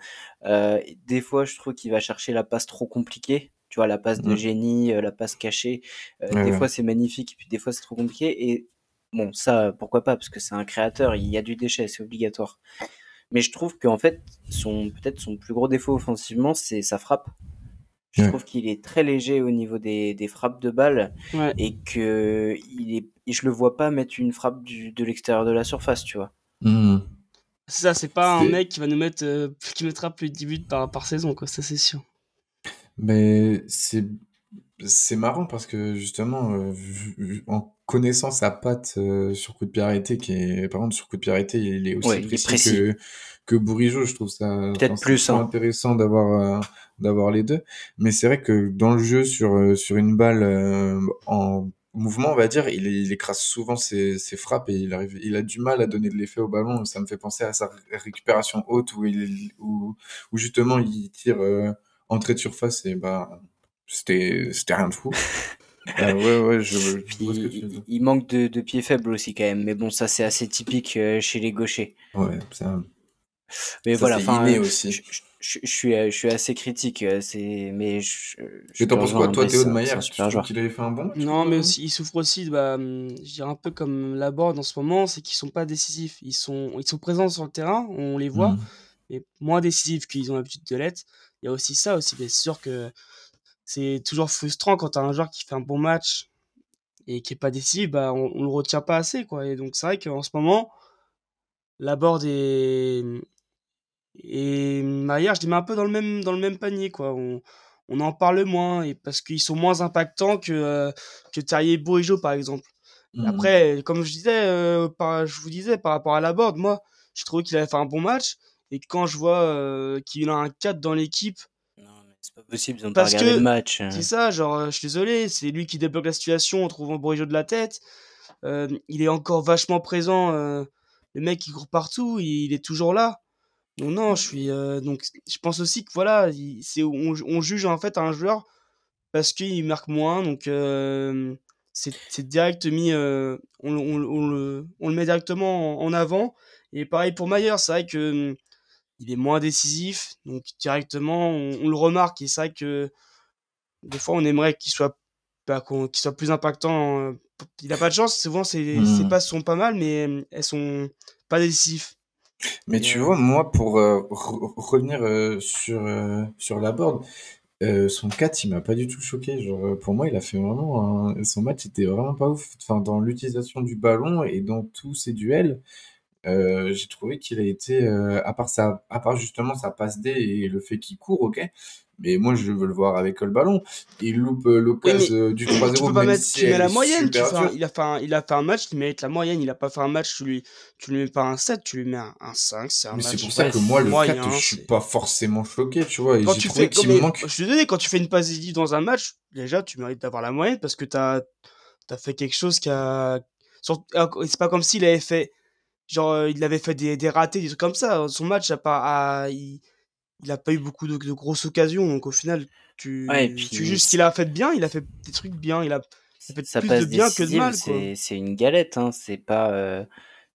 euh, des fois je trouve qu'il va chercher la passe trop compliquée tu vois la passe de Mm. génie euh, la passe cachée euh, Ouais, des fois c'est magnifique et puis des fois c'est trop compliqué et bon ça pourquoi pas parce que c'est un créateur il y a du déchet c'est obligatoire Mais je trouve qu'en fait, son peut-être son plus gros défaut offensivement, c'est sa frappe. Je Ouais. trouve qu'il est très léger au niveau des, des frappes de balle Ouais. et que il est, et je le vois pas mettre une frappe du, de l'extérieur de la surface, tu vois. Mhm. C'est ça, c'est pas un mec qui va nous mettre, euh, qui mettra plus de 10 buts par, par saison, quoi, ça c'est sûr. Mais c'est c'est marrant parce que justement, euh, en connaissant sa patte euh, sur coup de pied arrêté, qui est, par contre, sur coup de pied arrêté, il est aussi précis, que, que Bourigeau. Je trouve ça peut-être plus hein. intéressant d'avoir euh, d'avoir les deux. Mais c'est vrai que dans le jeu, sur sur une balle en mouvement, on va dire, il, il écrase souvent ses, ses, frappes et il arrive, il a du mal à donner de l'effet au ballon. Ça me fait penser à sa récupération haute où il, où, où justement il tire entrée de surface et bah c'était c'était rien de fou. Ah ouais, ouais, je, il, manque de, de pieds faibles aussi quand même, mais bon, ça c'est assez typique euh, chez les gauchers. Ouais, ça. Mais voilà, enfin, euh, aussi. Je, je, suis, je suis assez critique, euh, c'est, mais je. je t'en penses quoi, toi, Théo de Maillard? Tu trouves qu'il avait fait un bon Non, mais aussi, il souffre aussi, bah, je dirais un peu comme Laborde en ce moment, c'est qu'ils sont pas décisifs. Ils sont, ils sont présents sur le terrain, on les voit, mmh. mais moins décisifs qu'ils ont l'habitude de l'être. Il y a aussi ça aussi, c'est sûr que c'est toujours frustrant quand tu as un joueur qui fait un bon match et qui est pas décisif, bah on, on, le retient pas assez quoi. Et donc c'est vrai qu'en ce moment, la board et et Maillard, je les mets un peu dans le même dans le même panier quoi. On, on en parle moins et parce qu'ils sont moins impactants que euh, que Terrier Bourigeau par exemple. Mmh. Après, comme je disais, euh, par, je vous disais par rapport à la board, moi, je trouvais qu'il avait fait un bon match et quand je vois euh, qu'il a un 4 dans l'équipe c'est pas possible, ils ont pas regardé le match. C'est ça, genre, euh, je suis désolé, c'est lui qui débloque la situation en trouvant Bourigeau de la tête. Euh, il est encore vachement présent. Le mec, il court partout, il, est toujours là. Donc non, je suis. donc, je pense aussi que voilà, c'est on, on, juge en fait un joueur parce qu'il marque moins. Donc, c'est direct mis. On, on, le, on, le, met directement en, en avant. Et pareil pour Mayer, c'est vrai que il est moins décisif, donc directement on, le remarque et c'est vrai que des fois on aimerait qu'il soit bah, qu'il soit plus impactant. Euh, il a pas de chance, souvent ses, mmh. passes sont pas mal, mais elles sont pas décisives. Mais tu euh, vois, moi, pour euh, revenir sur, sur la board, son 4, il m'a pas du tout choqué. Genre, pour moi, il a fait vraiment son match était vraiment pas ouf. Enfin, dans l'utilisation du ballon et dans tous ses duels, euh, j'ai trouvé qu'il a été, euh, à part sa, à part justement sa passe D et le fait qu'il court, ok. Mais moi, je veux le voir avec le ballon. Il loupe euh, l'occasion du 3-0. Tu peux pas mettre, tu mets la moyenne. Tu un, il, a fait un, il a fait un match, tu mérite la moyenne. Il a pas fait un match, tu lui, tu lui mets pas un 7, tu lui mets un, un 5. C'est un Mais c'est pour ça que moi, le moyen, 4, je suis pas forcément choqué, tu vois. Quand tu fais, mais, manque... Je suis désolé, quand tu fais une passe décisive dans un match, déjà, tu mérites d'avoir la moyenne parce que t'as, as fait quelque chose qui a, c'est pas comme s'il avait fait, Genre, euh, il avait fait des, des ratés, des trucs comme ça. Son match, a pas, il, il a pas eu beaucoup de, de grosses occasions. Donc, au final, tu, ouais, puis, tu juste qu'il a fait bien. Il a fait des trucs bien. Il a, il a fait ça plus de bien que de mal. C'est une galette. Hein. C'est pas. Euh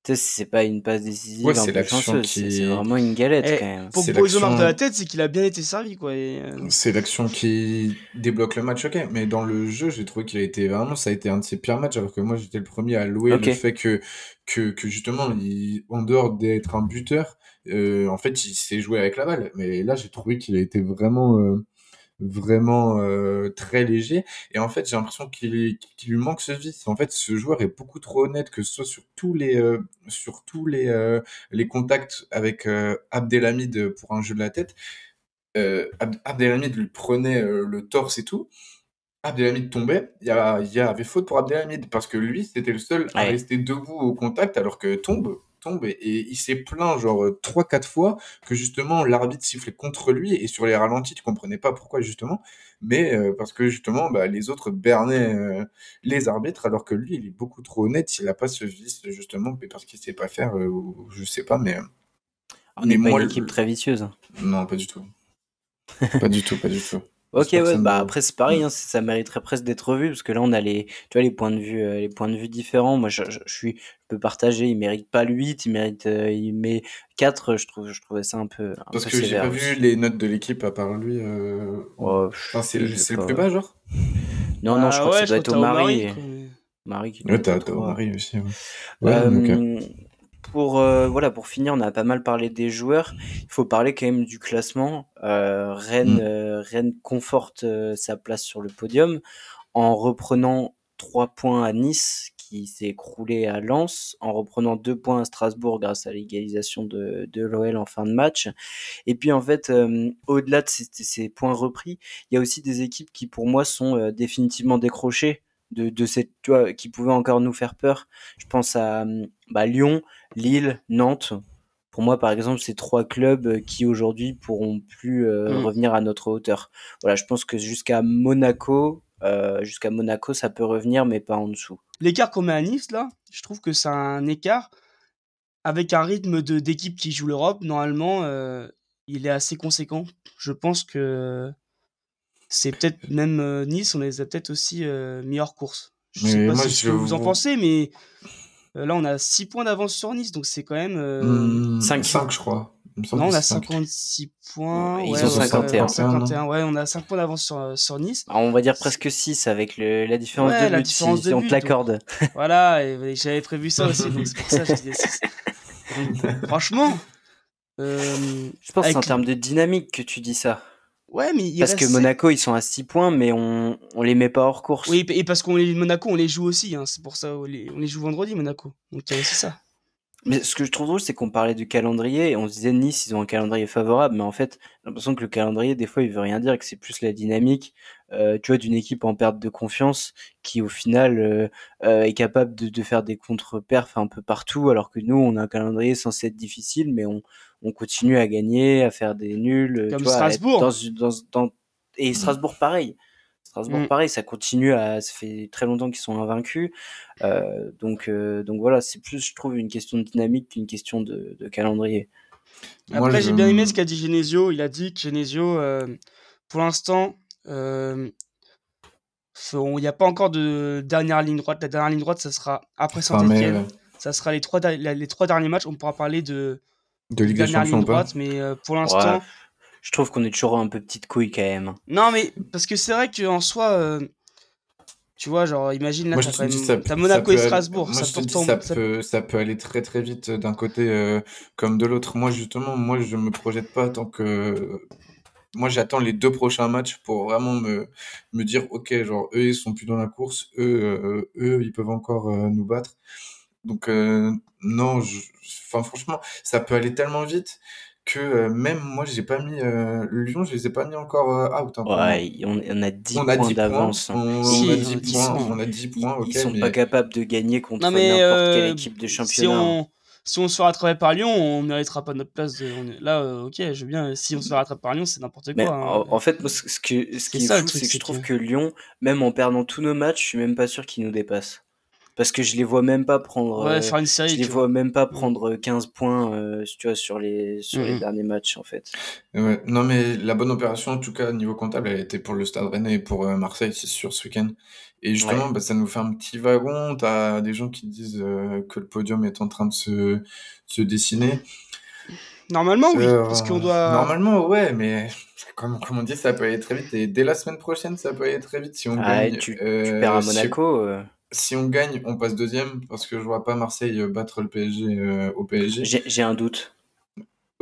c'est pas une passe décisive ouais, c'est l'action qui c'est vraiment une galette et quand même. pour Bozo marque de la tête c'est qu'il a bien été servi quoi euh, c'est l'action qui débloque le match ok mais dans le jeu j'ai trouvé qu'il a été vraiment ça a été un de ses pires matchs alors que moi j'étais le premier à louer le fait que que, que justement il, en dehors d'être un buteur euh, en fait il s'est joué avec la balle. Mais là j'ai trouvé qu'il a été vraiment euh, vraiment euh, très léger. Et en fait, j'ai l'impression qu'il lui manque ce vice. En fait, ce joueur est beaucoup trop honnête, que ce soit sur tous les, euh, sur tous les, euh, les contacts avec Abdelhamid pour un jeu de la tête. Abdelhamid lui prenait le torse et tout. Abdelhamid tombait, il y, y, avait faute pour Abdelhamid parce que lui, c'était le seul à rester debout au contact alors que tombe, tombe et, il s'est plaint genre euh, trois quatre fois que justement l'arbitre sifflait contre lui et sur les ralentis tu comprenais pas pourquoi justement. Mais euh, parce que justement bah, les autres bernaient euh, les arbitres alors que lui il est beaucoup trop honnête. Il a pas ce vice justement mais parce qu'il sait pas faire je sais pas mais on n'est pas une équipe très vicieuse non pas du tout. Pas du tout pas du tout Ok, ouais, bah après c'est pareil, hein, ça mériterait presque d'être revu parce que là on a les, tu vois, les points de vue, euh, les points de vue différents. Moi, je, je, suis, je peux partager. Il mérite pas le 8, il mérite, euh, il met 4 Je trouve, je trouvais ça un peu. Un parce que j'ai pas vu les notes de l'équipe à part lui. Euh... Oh, enfin, c'est le plus bas, genre? Non, non, je ah crois que ça doit être au mari. Marie qui. Ouais, t'as au mari aussi. Ouais. ouais euh, pour, euh, voilà, pour finir, on a pas mal parlé des joueurs. Il faut parler quand même du classement. Euh, Rennes, mm. euh, Rennes conforte sa place sur le podium en reprenant trois points à Nice, qui s'est écroulé à Lens en reprenant deux points à Strasbourg grâce à l'égalisation de, de l'OL en fin de match. Et puis en fait, au-delà de ces, ces, points repris, il y a aussi des équipes qui pour moi sont définitivement décrochées de, de cette, tu vois, qui pouvaient encore nous faire peur. Je pense à bah, Lyon, Lille, Nantes. Pour moi, par exemple, c'est trois clubs qui aujourd'hui pourront plus euh, mmh. revenir à notre hauteur. Voilà, je pense que jusqu'à Monaco, euh, jusqu'à Monaco, ça peut revenir, mais pas en dessous. L'écart qu'on met à Nice, là, je trouve que c'est un écart avec un rythme de d'équipe qui joue l'Europe. Normalement, euh, il est assez conséquent. Je pense que c'est peut-être même Nice, on les a peut-être aussi mis hors course. Je sais pas ce que vous en pensez, mais là, on a 6 points d'avance sur Nice, donc c'est quand même. 5, euh, 5, mmh, je crois. Non, on a 56 points. Ils ouais, ont 51. 51 ouais, on a 5 points d'avance sur, euh, sur Nice. Alors, on va dire presque 6 avec le, la différence de but, la différence si, de on te l'accorde. Voilà, j'avais prévu ça aussi, donc c'est pour ça que je disais 6. franchement. Euh, je pense que c'est en termes de dynamique que tu dis ça. Ouais, mais parce que Monaco, ils sont à 6 points, mais on, on les met pas hors course. Oui, et parce qu'on les Monaco, on les joue aussi. Hein, c'est pour ça, on les, on les joue vendredi, Monaco. Donc il y a aussi ça. Mais ce que je trouve drôle, c'est qu'on parlait du calendrier et on se disait Nice, ils ont un calendrier favorable, mais en fait, j'ai l'impression que le calendrier, des fois, il veut rien dire, que c'est plus la dynamique, euh, tu vois, d'une équipe en perte de confiance qui, au final, euh, euh, est capable de, de faire des contre-perfs un peu partout, alors que nous, on a un calendrier censé être difficile, mais on, on continue à gagner, à faire des nuls. Comme Strasbourg. Dans, dans, et Strasbourg, pareil. Strasbourg, mm. pareil, ça continue à. Ça fait très longtemps qu'ils sont invaincus. Euh, donc, euh, donc voilà, c'est plus, je trouve, une question de dynamique qu'une question de, de, calendrier. Après, j'ai bien aimé ce qu'a dit Genesio. Il a dit que Genesio, euh, pour l'instant, il n'y a pas encore de dernière ligne droite. La dernière ligne droite, ça sera après Saint-Etienne. Ça sera les trois, les trois derniers matchs. On pourra parler de, de Ligue des Champions, droite, mais pour l'instant je trouve qu'on est toujours un peu petite couille quand même. Non, mais parce que c'est vrai qu'en soi, euh, tu vois, genre, imagine là, t'as Monaco et Strasbourg. ça, peut, ça, peut, aller très très vite d'un côté euh, comme de l'autre. Moi, justement, moi, je me projette pas tant que. Moi, j'attends les deux prochains matchs pour vraiment me, me dire, ok, genre, eux, ils sont plus dans la course, eux, euh, eux ils peuvent encore nous battre. Donc, non, enfin, franchement, ça peut aller tellement vite que euh, même moi, j'ai pas mis euh, Lyon, je les ai pas mis encore euh, out. Hein, ouais, on, on, a 10 points d'avance. On, on, a 10 points, on a 10 points, Ils sont pas capables de gagner contre n'importe quelle équipe de championnat. Si on, si on se fait rattraper par Lyon, on méritera pas notre place. Là, ok, je veux bien. Si on se fait rattraper par Lyon, c'est n'importe quoi. Hein. En, fait, ce, que, ce qui est, fou, c'est que je trouve que Lyon, même en perdant tous nos matchs, je suis même pas sûr qu'ils nous dépassent parce que je les vois même pas prendre ouais, euh, faire une série, je les vois, même pas prendre 15 points euh, tu vois sur les sur les derniers matchs en fait. Ouais. non mais la bonne opération en tout cas niveau comptable elle a été pour le Stade Rennais et pour euh, Marseille c'est sûr ce week-end. Et justement bah, ça nous fait un petit wagon. T'as des gens qui disent que le podium est en train de se se dessiner. Normalement oui parce qu'on doit normalement ouais mais comme, comme on dit ça peut aller très vite. Et dès la semaine prochaine ça peut aller très vite si on ah, gagne tu, tu perds à Monaco si on gagne, on passe deuxième parce que je vois pas Marseille euh, battre le PSG euh, au PSG. J'ai un doute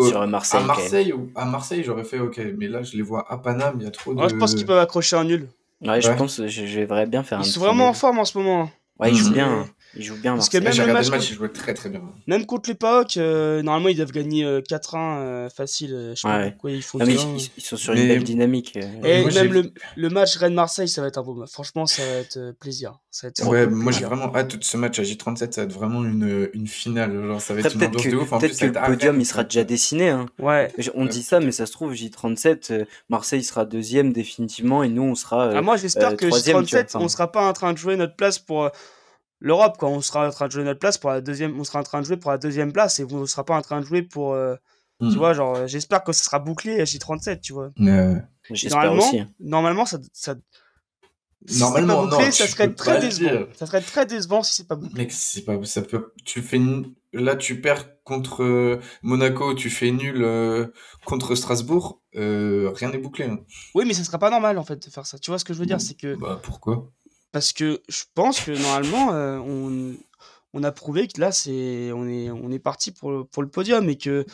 sur Marseille. À Marseille, à Marseille, j'aurais fait OK, mais là je les vois à Paname, il y a trop de. je pense qu'ils peuvent accrocher un nul. Ouais, je pense, je, je vais bien faire ils un. Ils sont vraiment en forme en ce moment. Hein. Ouais, ils jouent bien. Ils jouent bien. Parce que même le match, match, ils jouaient très très bien. Même contre les PAOK, euh, normalement ils doivent gagner 4-1 euh, euh, facile. je sais pas pourquoi ils font non, mais ils, ils, sont sur une belle dynamique. Et même le, le, match Rennes-Marseille, ça va être un beau match. Franchement, ça va être plaisir. Ça va être ouais, moi j'ai vraiment hâte de ce match à J37. Ça va être vraiment une, une finale. Genre, ça va être une ambiance de ouf. Peut-être que le podium il sera déjà dessiné. Hein. Ouais. On dit ça, mais ça se trouve, J37, Marseille sera deuxième définitivement et nous on sera. Ah, moi j'espère que J37, on sera pas en train de jouer notre place pour l'Europe, quoi. On sera en train de jouer notre place pour la deuxième, on sera en train de jouer pour la deuxième place et on ne sera pas en train de jouer pour, euh, tu hmm. vois, genre, j'espère que ce sera bouclé à J37, tu vois. normalement, aussi. normalement, ça, ça Normalement, bouclé, non, ça serait très décevant. Ça serait très décevant si c'est pas bouclé. Mec, c'est pas, ça peut, tu fais, là, tu perds contre euh, Monaco, tu fais nul euh, contre Strasbourg, rien n'est bouclé. Hein. Oui, mais ça serait pas normal en fait de faire ça. Tu vois ce que je veux dire, c'est que. Bah pourquoi? Parce que je pense que normalement, euh, on, on, a prouvé que là, c'est, on, est, on est parti pour, pour le podium et que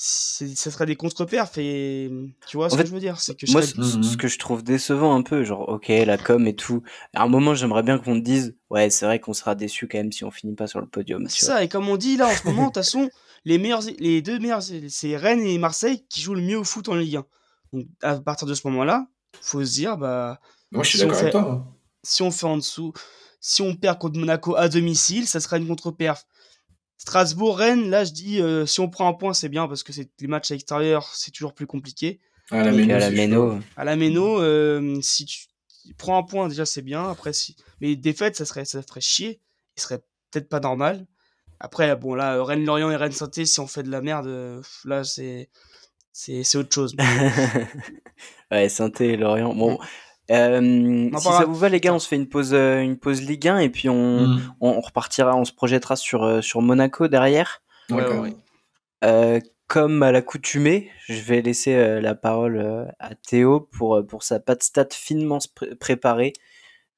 ça serait des contre-perfs et tu vois ce que je veux dire? C'est que moi ce, que je trouve décevant un peu genre ok la com et tout. À un moment j'aimerais bien qu'on te dise ouais c'est vrai qu'on sera déçu quand même si on finit pas sur le podium c'est ça et comme on dit là en ce moment de toute façon les meilleurs les deux meilleurs c'est Rennes et Marseille qui jouent le mieux au foot en Ligue 1 donc à partir de ce moment là faut se dire bah moi je suis d'accord avec toi hein. Si on fait en dessous si on perd contre Monaco à domicile ça sera une contre-perf Strasbourg-Rennes, là je dis euh, si on prend un point c'est bien parce que c'est les matchs à l'extérieur c'est toujours plus compliqué. À la Méno. À la Méno, euh, si tu prends un point déjà c'est bien. Après si mais défaite ça serait ça ferait chier. Il serait peut-être pas normal. Après bon là Rennes Lorient et Rennes Saint si on fait de la merde là c'est c'est autre chose. ouais saint et Lorient bon. Euh, si ça vous va les gars, on se fait une pause, euh, une pause Ligue 1 et puis on, mm. on, repartira, on se projettera sur, euh, sur Monaco derrière. comme à l'accoutumée, je vais laisser la parole à Théo pour, pour sa patte stat finement préparée.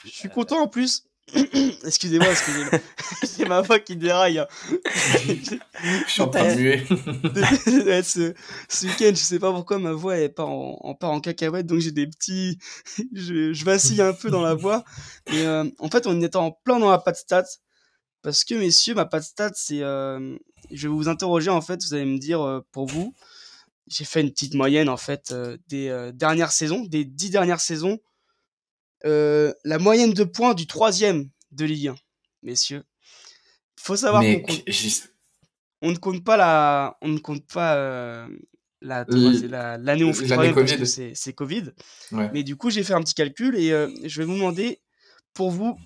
Je suis content en plus excusez-moi, excusez-moi. c'est ma voix qui déraille. Hein. je suis en train de muer. ce, ce week-end, je sais pas pourquoi ma voix est pas en, en, part en cacahuète, donc j'ai des petits. je, je, vacille un peu dans la voix. Et euh, en fait, on est en plein dans la patte stat. Parce que, messieurs, ma patte stat, c'est. Euh, je vais vous interroger, en fait, vous allez me dire euh, pour vous. J'ai fait une petite moyenne, en fait, des dernières saisons, des dix dernières saisons euh, la moyenne de points du troisième de Ligue 1, messieurs. Faut savoir qu'on compte... on ne compte pas la, on ne compte pas euh, la l'année où on fait troisième parce que c'est Covid. Mais du coup, j'ai fait un petit calcul et euh, je vais vous demander pour vous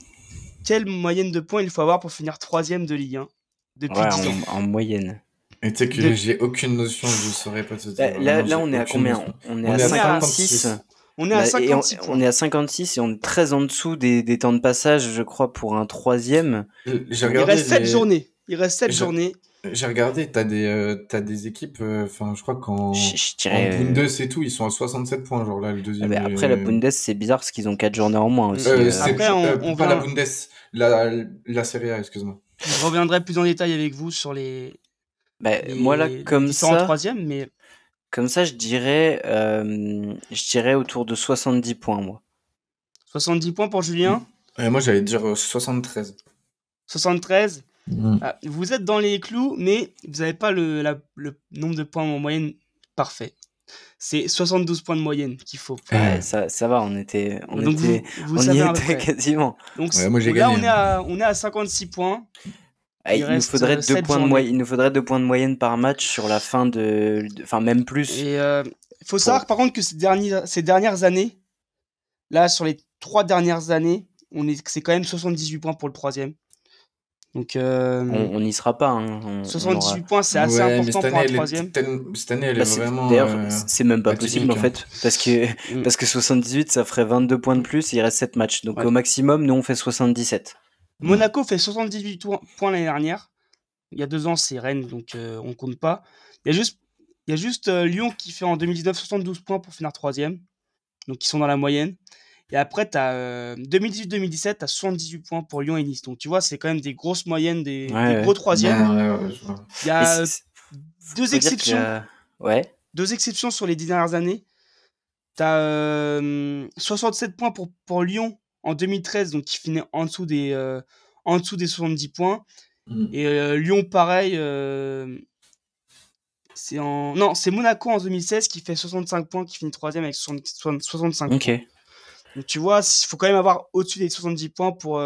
quelle moyenne de points il faut avoir pour finir troisième de Ligue 1 depuis ouais, 10 ans? En, moyenne. Et tu sais que j'ai aucune notion, je ne saurais pas te dire. Là, là, on est à combien? On est, à, 56. On est à 56 on, est à 56 et on est très en dessous des, des temps de passage, je crois, pour un troisième. Il reste 7 journées. Il reste 7 journées. J'ai regardé, t'as des, euh, as des équipes, euh, enfin, je crois qu'en dirais... Bundes et tout, ils sont à 67 points, genre là, le deuxième. Ah, après, la Bundes, c'est bizarre parce qu'ils ont 4 journées en moins aussi. Euh, après, on, pas la Bundes, la, la Serie A, excuse-moi. Je reviendrai plus en détail avec vous sur les. Bah, moi, là, comme ça. troisième, mais comme ça, je dirais, euh, je dirais autour de 70 points, moi. 70 points pour Julien? Moi, j'allais dire 73. Euh, 73 mm. ah, Vous êtes dans les clous, mais vous n'avez pas le, le, nombre de points en moyenne parfait. C'est 72 points de moyenne qu'il faut. Ouais, ça, ça, va, on était, on était, on y était quasiment. Donc, moi, là, on est, à, on est à 56 points. Ah, il, nous faudrait deux points de moyenne, il nous faudrait deux points de moyenne par match sur la fin de, enfin même plus. Et euh, il faut savoir par contre que ces dernières, ces dernières années, là sur les trois dernières années, on est, c'est quand même 78 points pour le troisième. Donc euh, on n'y sera pas. Hein. 78 points, c'est assez important pour un troisième. Cette année, elle est bah, vraiment. D'ailleurs, euh, c'est même pas possible en hein. fait, parce que mm. parce que 78, ça ferait 22 points de plus. Et il reste 7 matchs, donc au maximum, nous on fait 77. Monaco fait 78 points l'année dernière. Il y a deux ans, c'est Rennes, donc euh, on compte pas. Il y a juste, il y a juste euh, Lyon qui fait en 2019 72 points pour finir troisième. Donc ils sont dans la moyenne. Et après, tu as 2018-2017, tu as 78 points pour Lyon et Nice. Donc tu vois, c'est quand même des grosses moyennes, des, gros troisièmes. il y a deux exceptions. Ouais. Deux exceptions sur les dix dernières années. Tu as 67 points pour, pour Lyon en 2013, donc qui finit en dessous des, euh, en dessous des 70 points. Mmh. Et euh, Lyon, pareil. Euh, c'est en... Non, c'est Monaco en 2016 qui fait 65 points, qui finit troisième avec 65 points. Donc tu vois, il faut quand même avoir au-dessus des 70 points pour,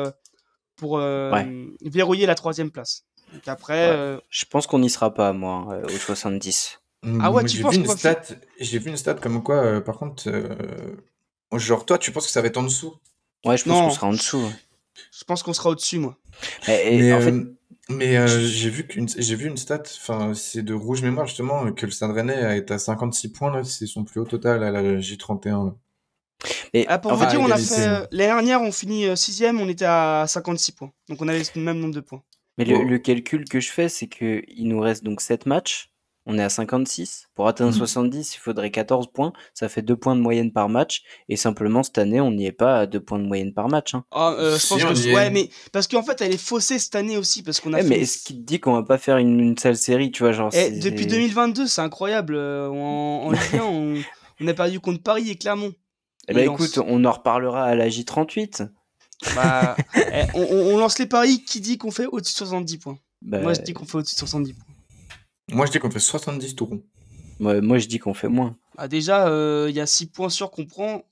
pour verrouiller la troisième place. Donc après, Je pense qu'on n'y sera pas, moi, aux 70. Ah ouais, tu penses vu une stat, J'ai vu une stat comme quoi, par contre, genre toi, tu penses que ça va être en dessous? Ouais, je pense qu'on sera en dessous. Je pense qu'on sera au-dessus, moi. mais, en fait... Euh, mais euh, j'ai vu qu'une j'ai vu une stat, enfin c'est de rouge mémoire justement que le Stade Rennais a été à 56 points là, c'est son plus haut total à la J31. Et ah, pour vous dire, on a fait euh, l'année dernière, on finit 6 sixième, on était à 56 points, donc on avait le même nombre de points. Mais le, le calcul que je fais, c'est que il nous reste donc 7 matchs. On est à 56. Pour atteindre 70, il faudrait 14 points. Ça fait 2 points de moyenne par match. Et simplement, cette année, on n'y est pas à 2 points de moyenne par match. hein. Ah, euh, je pense que ouais, mais parce qu'en fait, elle est faussée cette année aussi parce qu'on a Eh, fait mais est-ce qu'il te dit qu'on va pas faire une, une sale série, tu vois, genre Eh, depuis 2022, c'est incroyable. euh, En, en Ligue 1, on, on a perdu contre Paris et Clermont. Eh ben Et écoute, on en reparlera à la J38. Bah, eh, on lance les paris. Qui dit qu'on fait au-dessus de 70 points? Bah, Moi, je dis qu'on fait au-dessus de 70 points. Moi, je dis qu'on fait 70 tout rond. moi, moi, je dis qu'on fait moins. Ah, déjà, euh, il y a 6 points sûrs qu'on prend.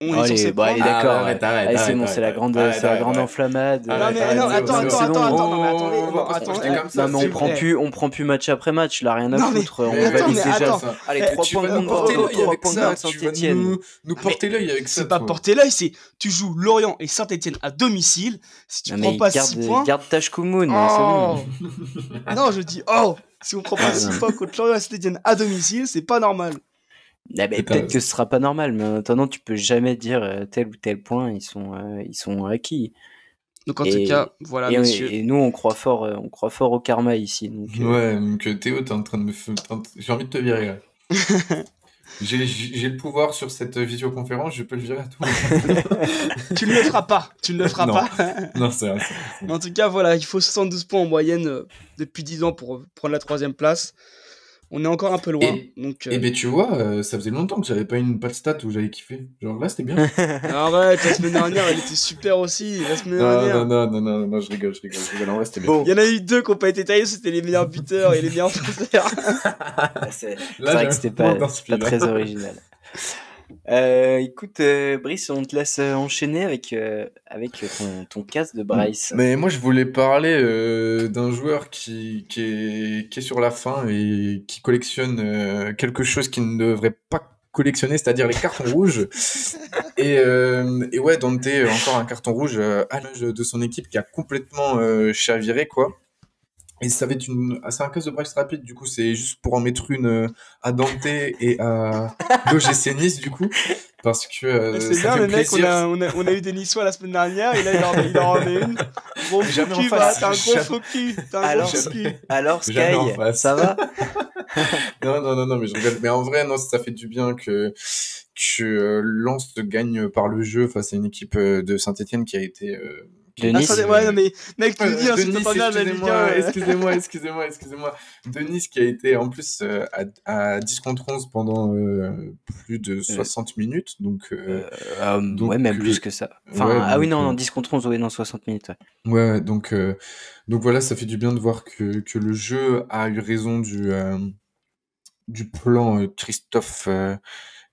On est Allez, censé bah, allez, prendre. d'accord. Ah, arrête, arrête, Allez, c'est arrête, bon, arrête, c'est la arrête, grande, arrête, la enflammade. Non, mais non, attends, attends, attends, attends, non, mais attendez, on prend plus, on prend plus match après match, là, rien à foutre. on valide déjà. Allez, Eh, 3 Tu points contre porter Bordeaux, l'œil 3 avec points de ça. contre Tu vas Saint-Etienne. nous, porter l'œil avec ça. C'est pas porter l'œil, c'est tu joues Lorient et Saint-Etienne à domicile. Si tu prends pas garde, 6 points. garde Tashkumun, Oh c'est bon. non, je dis oh Si on prend pas 6 non. points contre Lorient et Saint-Etienne à domicile, c'est pas normal. Ah, t'as- peut-être que ce sera pas normal, mais en attendant, tu peux jamais dire euh, tel ou tel point, ils sont, euh, ils sont acquis. Donc en Et- tout cas, voilà, et, messieurs. et nous, on croit fort, euh, on croit fort au karma ici. Donc, euh, Ouais, donc Théo, t'es en train de me. J'ai envie de te virer là. J'ai le pouvoir sur cette visioconférence, je peux le virer à tout. Tu ne le feras pas. Tu ne le feras Non. pas. non, c'est vrai. En tout cas, voilà, il faut 72 points en moyenne euh, depuis 10 ans pour prendre la troisième place. On est encore un peu loin. Et- donc, Et euh, ben tu vois, euh, ça faisait longtemps que j'avais pas une patte stat où j'avais kiffé. Genre là, c'était bien. arrête, la semaine dernière, elle était super aussi. La semaine non, dernière. non, non, non, non, non, je rigole, je rigole, je rigole. En vrai, c'était bien. Bon, Il y en a eu deux qui n'ont pas été taillés, c'était les meilleurs buteurs et les meilleurs passeurs. Ah, c'est vrai que c'était pas, très original. Euh, écoute, euh, Brice, on te laisse euh, enchaîner avec, euh, avec ton, ton casse de Bryce. Mais moi, je voulais parler euh, d'un joueur qui, qui, est, qui est sur la fin et qui collectionne euh, quelque chose qu'il ne devrait pas collectionner, c'est-à-dire les cartons rouges. Et, euh, et ouais, Dante, encore un carton rouge euh, à l'âge de son équipe qui a complètement euh, chaviré, quoi. Et ça va être une... ah, c'est un casse de Bryce rapide, du coup, c'est juste pour en mettre une euh, à Dante et à l'OGC Nice, du coup. Parce que euh, C'est bien, fait le mec, on a, on, a, on a eu des Niçois la semaine dernière, et là, il en, il en remet une. Faux Jamais cul, face. va, t'es un gros faux cul. T'es un Alors, gros cul. Alors, Sky, ça va Non, non, non, non, mais je rigole. Mais en vrai, non, ça fait du bien que, que euh, Lens gagne par le jeu face à une équipe euh, de Saint-Etienne qui a été. euh, qui a De été, Nice. Attendez, ouais, non, mais mec, tu le dis, de c'est Nice, pas bien de la Ligue 1. excusez-moi, excusez-moi, excusez-moi, excusez-moi. De Nice qui a été en plus euh, à, à 10 contre 11 pendant euh, plus de 60 minutes. Donc, euh, Euh, Donc, Ouais, même plus que ça. Enfin, ouais, ah oui, non, non, 10 contre 11, oui, non, 60 minutes. ouais. ouais, ouais, donc, euh, donc voilà, ça fait du bien de voir que, que le jeu a eu raison du, euh, du plan euh, Christophe euh,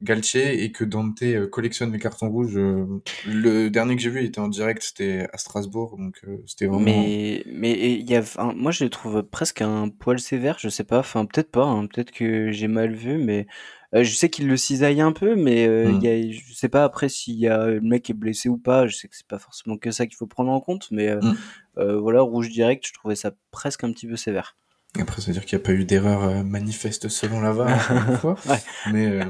Galtier et que Dante euh, collectionne les cartons rouges. euh, le dernier que j'ai vu il était en direct, c'était à Strasbourg, donc euh, c'était vraiment. Mais, mais il y a, enfin, moi, je le trouve presque un poil sévère, je sais pas, enfin, peut-être pas, hein, peut-être que j'ai mal vu, mais euh, je sais qu'il le cisaille un peu, mais euh, Mm. il y a, je sais pas après s'il y a le mec est blessé ou pas, je sais que c'est pas forcément que ça qu'il faut prendre en compte, mais euh, Mm. euh, voilà, rouge direct, je trouvais ça presque un petit peu sévère. Après, ça veut dire qu'il n'y a pas eu d'erreur euh, manifeste selon la VAR. Ouais. Mais, euh,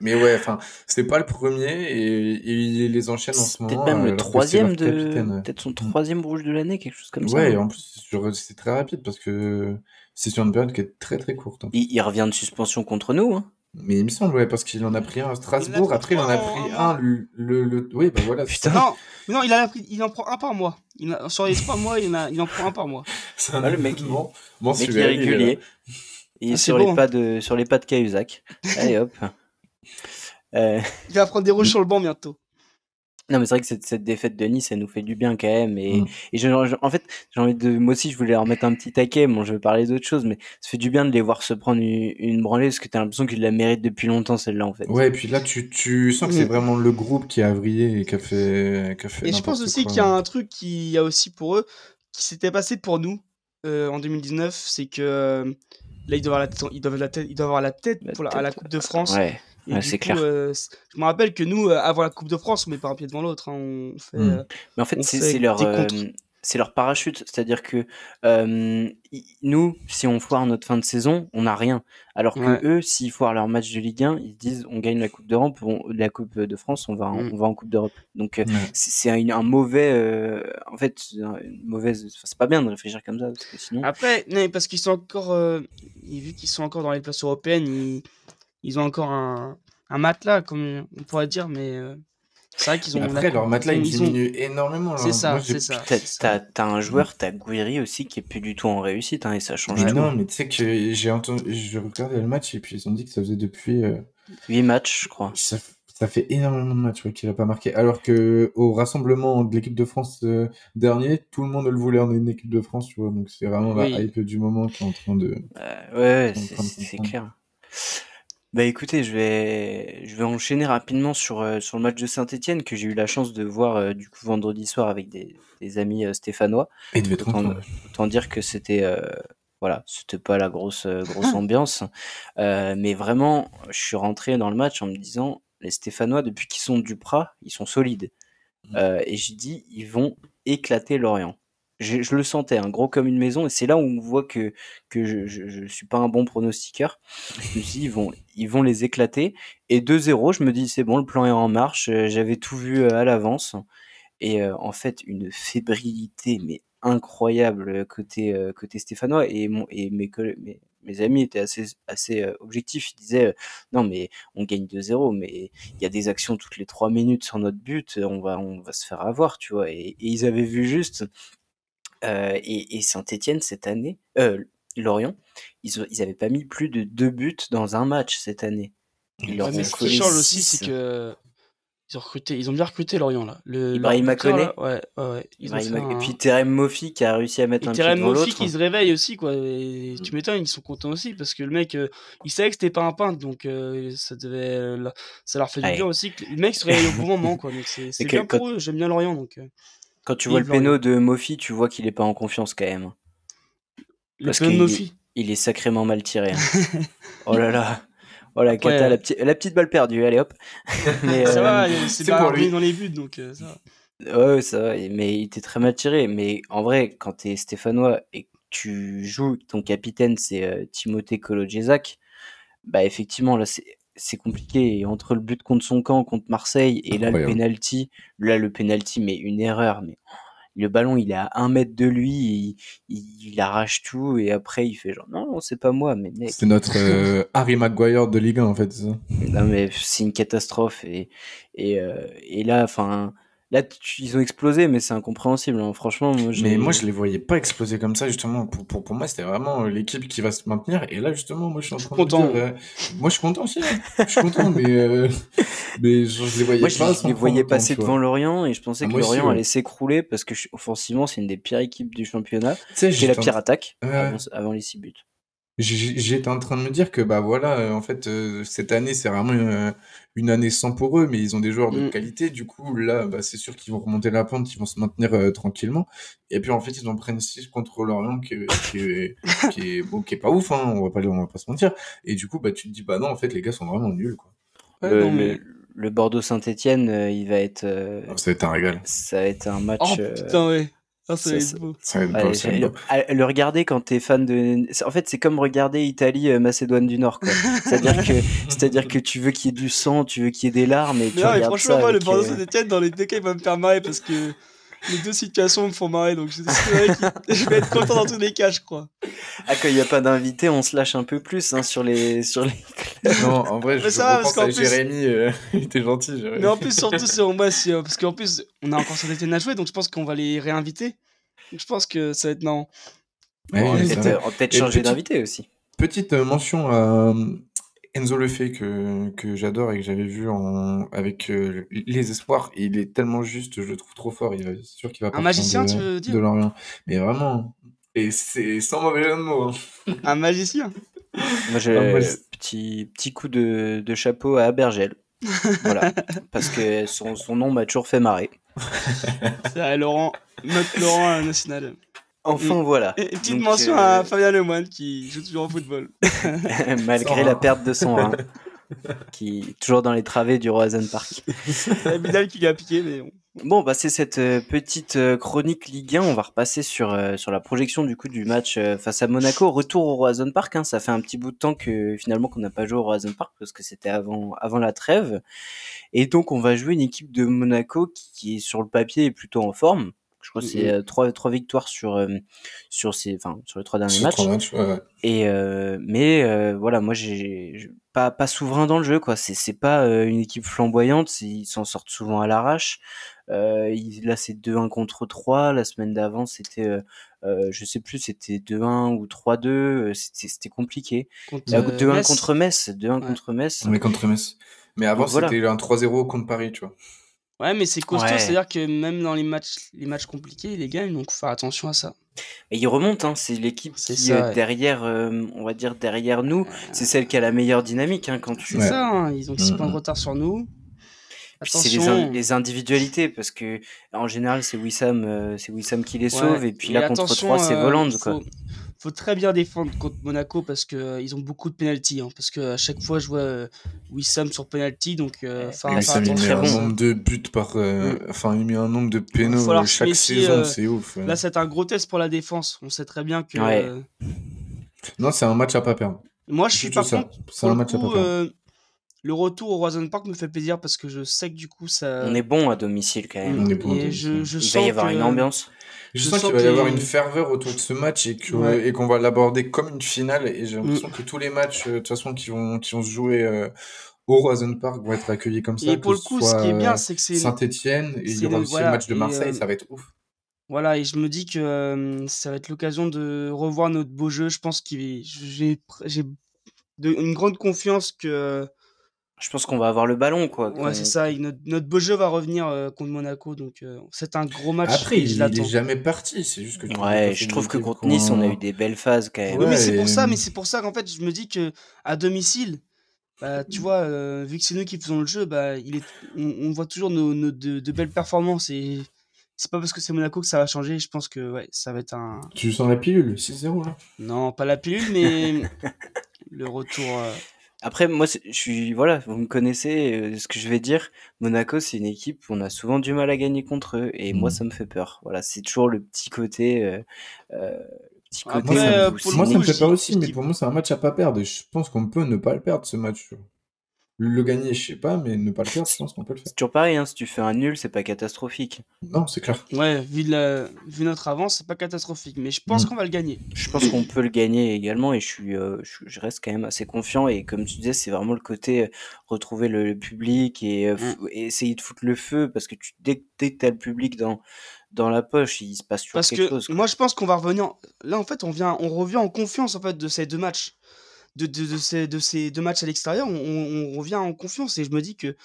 mais ouais, enfin, c'est pas le premier et, et il les enchaîne en ce C'est peut-être moment. même euh, le c'est troisième de, capitaine, peut-être son troisième rouge de l'année, quelque chose comme ça. Ouais, et en plus, c'est très rapide parce que c'est sur une période qui est très très courte. hein. Il, il revient de suspension contre nous, hein. Mais il me semble, ouais, parce qu'il en a pris un à Strasbourg, après il en a pris un un, le, le, le- Oui, bah voilà. Putain. Non, non, il, en a pris- il en prend un par mois. Il en- sur les trois mois, il en, a- il en prend un par mois. C'est un Ah, le mec, Mec, il est mensuel, il est là. régulier. Il est Ah, sur, bon, les pas de, sur les pas de Cahuzac. Allez hop. Euh, Il va prendre des rouges sur le banc bientôt. Non, mais c'est vrai que cette, cette défaite de Nice, elle nous fait du bien quand même. Et, Mm. et je- je- en fait, j'ai envie de. Moi aussi, je voulais leur mettre un petit taquet. Bon, je vais parler d'autre chose, mais ça fait du bien de les voir se prendre une, une branlée parce que t'as l'impression qu'ils la méritent depuis longtemps, celle-là, en fait. Ouais, et puis là, tu, tu sens que c'est Mm. vraiment le groupe qui a vrillé et qui a fait, qui a fait Et je pense aussi qu'il y a un truc qui y a aussi pour eux, qui s'était passé pour nous euh, en 2019, c'est que euh, là, ils doivent avoir la tête, ils doivent avoir la tête, ils doivent avoir la tête La pour la, à la Coupe de France. Ouais. Et ouais, du c'est clair. euh, je me rappelle que nous, euh, avant la Coupe de France, on met pas un pied devant l'autre. hein, on fait, Mm. euh, Mais en fait, c'est leur. euh, c'est leur parachute. C'est-à-dire que nous, si on foire notre fin de saison, on n'a rien. Alors que eux, s'ils foirent leur match de Ligue 1, ils disent on gagne la Coupe d'Europe, la Coupe de France, on va, en, mm. on va en Coupe d'Europe. Donc c'est un, un, mauvais, en fait, une mauvaise. C'est pas bien de réfléchir comme ça parce que sinon. Après, non, parce qu'ils sont encore, vu qu'ils sont encore dans les places européennes, ils, ils ont encore un, un matelas, comme on pourrait dire, mais c'est vrai qu'ils ont. Après, leur matelas, il diminue énormément. C'est ça, c'est ça. T'as un joueur, t'as Guiri aussi, qui est plus du tout en réussite, hein, et ça change tout. Non, mais tu sais que j'ai entendu, je regardais le match, et puis ils ont dit que ça faisait depuis. Euh... 8 matchs, je crois. Ça, ça fait énormément de matchs qu'il a pas marqué. Alors que au rassemblement de l'équipe de France euh, dernier, tout le monde le voulait en une équipe de France, tu vois. Donc c'est vraiment la hype du moment qui est en train de. Euh, ouais, c'est clair. Bah écoutez, je vais, je vais enchaîner rapidement sur, euh, sur le match de Saint-Etienne que j'ai eu la chance de voir euh, du coup vendredi soir avec des, des amis euh, stéphanois. Et de autant, autant dire que c'était voilà, c'était pas la grosse grosse ambiance, mais vraiment, je suis rentré dans le match en me disant les Stéphanois depuis qu'ils sont du Prat, ils sont solides. Mmh. et j'ai dit ils vont éclater Lorient je, le sentais, un hein, gros comme une maison, et c'est là où on voit que, que je, je, suis pas un bon pronostiqueur. Je me ils vont, ils vont les éclater. Et 2-0, je me dis, c'est bon, le plan est en marche, euh, j'avais tout vu euh, à l'avance. Et euh, en fait, une fébrilité, mais incroyable côté, côté stéphanois. Et, mon, et mes, mes, amis étaient assez, assez objectifs. Ils disaient, non, mais on gagne 2-0, mais il y a des actions toutes les 3 minutes sur notre but, on va, on va se faire avoir, tu vois. Et ils avaient vu juste euh, et, Saint-Etienne, cette année, euh, Lorient, ils, ils avaient pas mis plus de deux buts dans un match cette année. Ils leur mais ce qui change aussi, c'est que ils ont recruté, ils ont bien recruté Lorient là. Le, Ibrahim Koné. Ouais, ouais, Ils ont Et puis Terem Mofi qui a réussi à mettre et un Terem pied dans Mofi qui se réveille aussi quoi. Et tu m'étonnes, ils sont contents aussi parce que le mec, euh, il savait que c'était pas un peintre, donc euh, ça devait, ça leur fait du bien aussi. Que le mec se réveille au bon moment quoi. Donc c'est bien pour eux. J'aime bien Lorient donc. Quand tu vois le péno de Mofi, tu vois qu'il est pas en confiance quand même. Le péno de Mofi il est sacrément mal tiré. Hein. oh là là. Oh la, la, petite balle perdue, allez hop. mais, ça va, euh, c'est pas pour lui dans les buts donc euh, ça va. Ouais, ça va, mais il était très mal tiré. Mais en vrai, quand tu es stéphanois et que tu joues, ton capitaine c'est euh, Timothée Kolodjezak, bah effectivement là c'est c'est compliqué. entre le but contre son camp, contre Marseille, et là le penalty, là le penalty, mais une erreur. Mais le ballon, il est à un mètre de lui, il, arrache tout, et après il fait genre non, non c'est pas moi, mais C'est notre euh, Harry Maguire de Ligue 1 en fait. Ça? Non mais c'est une catastrophe et et, euh, et là, enfin Là, ils ont explosé, mais c'est incompréhensible. Hein. Franchement, moi, mais moi, je les voyais pas exploser comme ça, justement. Pour, pour, pour moi, c'était vraiment euh, l'équipe qui va se maintenir. Et là, justement, moi, je suis en train content. de dire, euh, moi, je suis content aussi. Hein. Je suis content, mais, euh, mais je, je, les voyais moi, pas. Je, les voyais passer devant Lorient et je pensais ah, que Lorient allait s'écrouler parce que offensivement, c'est une des pires équipes du championnat. C'est la pire attaque avant, avant les six buts. J'étais en train de me dire que bah voilà, euh, en fait, euh, cette année, c'est vraiment euh, une, année sans pour eux, mais ils ont des joueurs de mmh. qualité. Du coup, là, bah, c'est sûr qu'ils vont remonter la pente, ils vont se maintenir tranquillement. Et puis en fait, ils ont pris 6 contre Lorient, qui, qui, est, qui, est, bon, qui est pas ouf, hein, on va pas, on va pas se mentir. Et du coup, bah, tu te dis, bah non, en fait, les gars sont vraiment nuls, quoi. le, Bordeaux-Saint-Etienne, il va être. Ah, ça va être un régal. Ça va être un match. Oh putain, ouais. Ah, ça, va être Le, regarder quand t'es fan de. En fait, c'est comme regarder Italie, euh, Macédoine du Nord. C'est-à-dire que, c'est-à-dire que tu veux qu'il y ait du sang, tu veux qu'il y ait des larmes. Et tu non, mais franchement, moi, le Bordeaux euh, Saint-Etienne, dans les deux cas, il va me faire marrer parce que les deux situations me font marrer. Donc, je, je vais être content dans tous les cas, je crois. Ah, quand il n'y a pas d'invité, on se lâche un peu plus hein, sur les. Sur les... non, en vrai, je ça, pense à Jérémy. Euh, il était gentil, Jérémy. Mais en plus, surtout, c'est moi, euh, parce qu'en plus, on a encore Saint-Etienne à jouer, donc je pense qu'on va les réinviter. je pense que ça va être non. on va peut-être changer d'invité aussi. Petite euh, mention à Enzo Lefebvre que, que j'adore et que j'avais vu en, avec les espoirs. Il est tellement juste, je le trouve trop fort. Il est sûr qu'il va Un magicien, tu veux dire? De Lorient. Mais vraiment, et c'est sans mauvais jeu de mots. Hein. Un magicien? Moi, j'ai petit, petit coup de, de chapeau à Bergel. voilà. Parce que son, son nom m'a toujours fait marrer. C'est Laurent, notre Laurent national. Enfin, voilà. Et, petite mention à euh, Fabien Lemoine qui joue toujours au football. Malgré la perte de son qui toujours dans les travées du Roazhon Park. C'est Vidal qui l'a piqué, mais bon. Bon, bah, c'est cette euh, petite euh, chronique Ligue 1. On va repasser sur, euh, sur la projection du coup du match face à Monaco. Retour au Roison Park. Hein. Ça fait un petit bout de temps que finalement qu'on n'a pas joué au Roison Park parce que c'était avant, avant la trêve. Et donc on va jouer une équipe de Monaco qui, qui est sur le papier est plutôt en forme. Je crois que c'est trois, trois victoires sur, sur, ces, enfin, sur les trois derniers matchs. Et, euh, mais voilà, moi, j'ai pas, pas souverain dans le jeu. quoi. C'est pas une équipe flamboyante. Ils s'en sortent souvent à l'arrache. Euh, là, c'est 2-1 contre 3. La semaine d'avant, c'était, euh, je sais plus, c'était 2-1 ou 3-2. C'était compliqué. 2-1 contre Metz. 2-1 contre Metz. Mais contre Metz. Mais avant, c'était un 3-0 contre Paris, tu vois. Ouais, mais c'est costaud, c'est-à-dire que même dans les matchs, les matchs compliqués, les gagnent, donc faut faire attention à ça. Et ils remontent, hein, c'est l'équipe qui euh, derrière, euh, on va dire derrière nous, c'est celle qui a la meilleure dynamique hein, quand tu. C'est ça, hein, ils ont 6 points de retard sur nous. C'est les, les, individualités parce que en général c'est Wissam, euh, c'est Wissam qui les sauve et puis là contre 3 c'est Voland quoi faut très bien défendre contre Monaco parce que euh, ils ont beaucoup de penalty. Hein, parce que à chaque fois, je vois euh, Wissam sur penalty. Donc, euh, enfin, il met un nombre de buts par. Mm. Enfin, il met un nombre de pénaux chaque saison, c'est ouf. Là, c'est un gros test pour la défense. On sait très bien que. Non, c'est un match à pas perdre. Moi, je suis pas contre. C'est un match à pas perdre. Le retour au Roison Park me fait plaisir parce que je sais que du coup ça. On est bon à domicile quand même. On est bon Et je, je il va y avoir une ambiance. Je, sens, qu'il va y avoir une ferveur autour de ce match et qu'on va l'aborder comme une finale. Et j'ai l'impression mm. que tous les matchs, euh, de toute façon, qui vont, qui vont se jouer euh, au Roison Park vont être accueillis comme ça. Et pour le coup, ce qui est bien, c'est que c'est Saint-Etienne et il y aura aussi le match de Marseille, euh, ça va être ouf. Voilà, et je me dis que ça va être l'occasion de revoir notre beau jeu. Je pense qu'il j'ai j'ai une grande confiance que je pense qu'on va avoir le ballon, quoi. Ouais, c'est ça. Notre, beau jeu va revenir euh, contre Monaco, donc euh, c'est un gros match. Après, il, est jamais parti. C'est juste que. ouais, je trouve que contre Nice, on a eu des belles phases quand même. Oui, mais c'est pour ça. Mais c'est pour ça qu'en fait, je me dis que à domicile, bah, tu vois, euh, vu que c'est nous qui faisons le jeu, bah, il est, on, voit toujours nos, de, belles performances et c'est pas parce que c'est Monaco que ça va changer. Je pense que ouais, ça va être un. Tu sens la pilule, 6-0 là? Non, pas la pilule, mais le retour. Après, moi, je suis, voilà, vous me connaissez, euh, ce que je vais dire. Monaco, c'est une équipe où on a souvent du mal à gagner contre eux, et moi, mmh. ça me fait peur. Voilà, c'est toujours le petit côté, euh, euh, petit côté. moi, ça me fait peur aussi, mais pour moi, c'est un match à pas perdre. Et je pense qu'on peut ne pas le perdre ce match. Le gagner, je sais pas, mais ne pas le faire, je pense qu'on peut le faire. C'est toujours pareil, hein, si tu fais un nul, c'est pas catastrophique. Non, c'est clair. Ouais, vu, la... vu notre avance, c'est pas catastrophique, mais je pense mm. qu'on va le gagner. Je pense qu'on peut le gagner également et je, suis, euh, je, reste quand même assez confiant. Et comme tu disais, c'est vraiment le côté euh, retrouver le, public et, euh, mm. essayer de foutre le feu parce que tu, dès, dès que tu as le public dans, dans la poche, il se passe toujours quelque chose. Parce que moi, je pense qu'on va revenir. Là, en fait, on, vient, on revient en confiance en fait, de ces deux matchs de, ces, de ces deux matchs à l'extérieur, on, revient en confiance. Et je me dis que,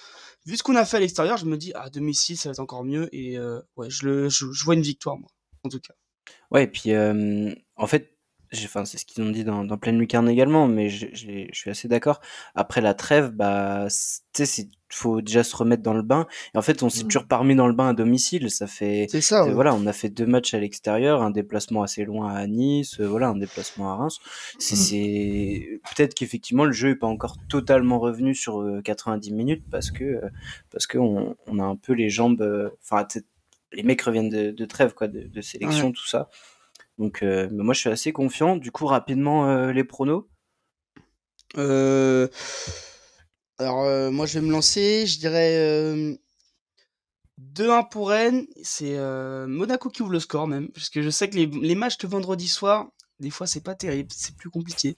vu ce qu'on a fait à l'extérieur, je me dis, à 2006, ça va être encore mieux. Et euh, ouais, je, le, je, vois une victoire, moi, en tout cas. Ouais, et puis, euh, en fait, enfin, c'est ce qu'ils ont dit dans, dans Pleine Lucarne également, mais je, je, suis assez d'accord. Après la trêve, bah, tu sais, faut déjà se remettre dans le bain. Et en fait, on s'est mmh. toujours parmi dans le bain à domicile. Ça fait. C'est ça. Voilà, on a fait deux matchs à l'extérieur, un déplacement assez loin à Nice, euh, voilà, un déplacement à Reims. C'est mmh. peut-être qu'effectivement le jeu est pas encore totalement revenu sur 90 euh, minutes parce que euh, parce que on, on, a un peu les jambes. Enfin, les mecs reviennent de, de trêve, quoi, de, de sélection, tout ça. Donc, euh, moi, je suis assez confiant. Du coup, rapidement, euh, les pronos euh, Alors, moi, je vais me lancer. Je dirais 2-1 pour Rennes. C'est Monaco qui ouvre le score, même. Parce que je sais que les, matchs de vendredi soir, des fois, c'est pas terrible. C'est plus compliqué.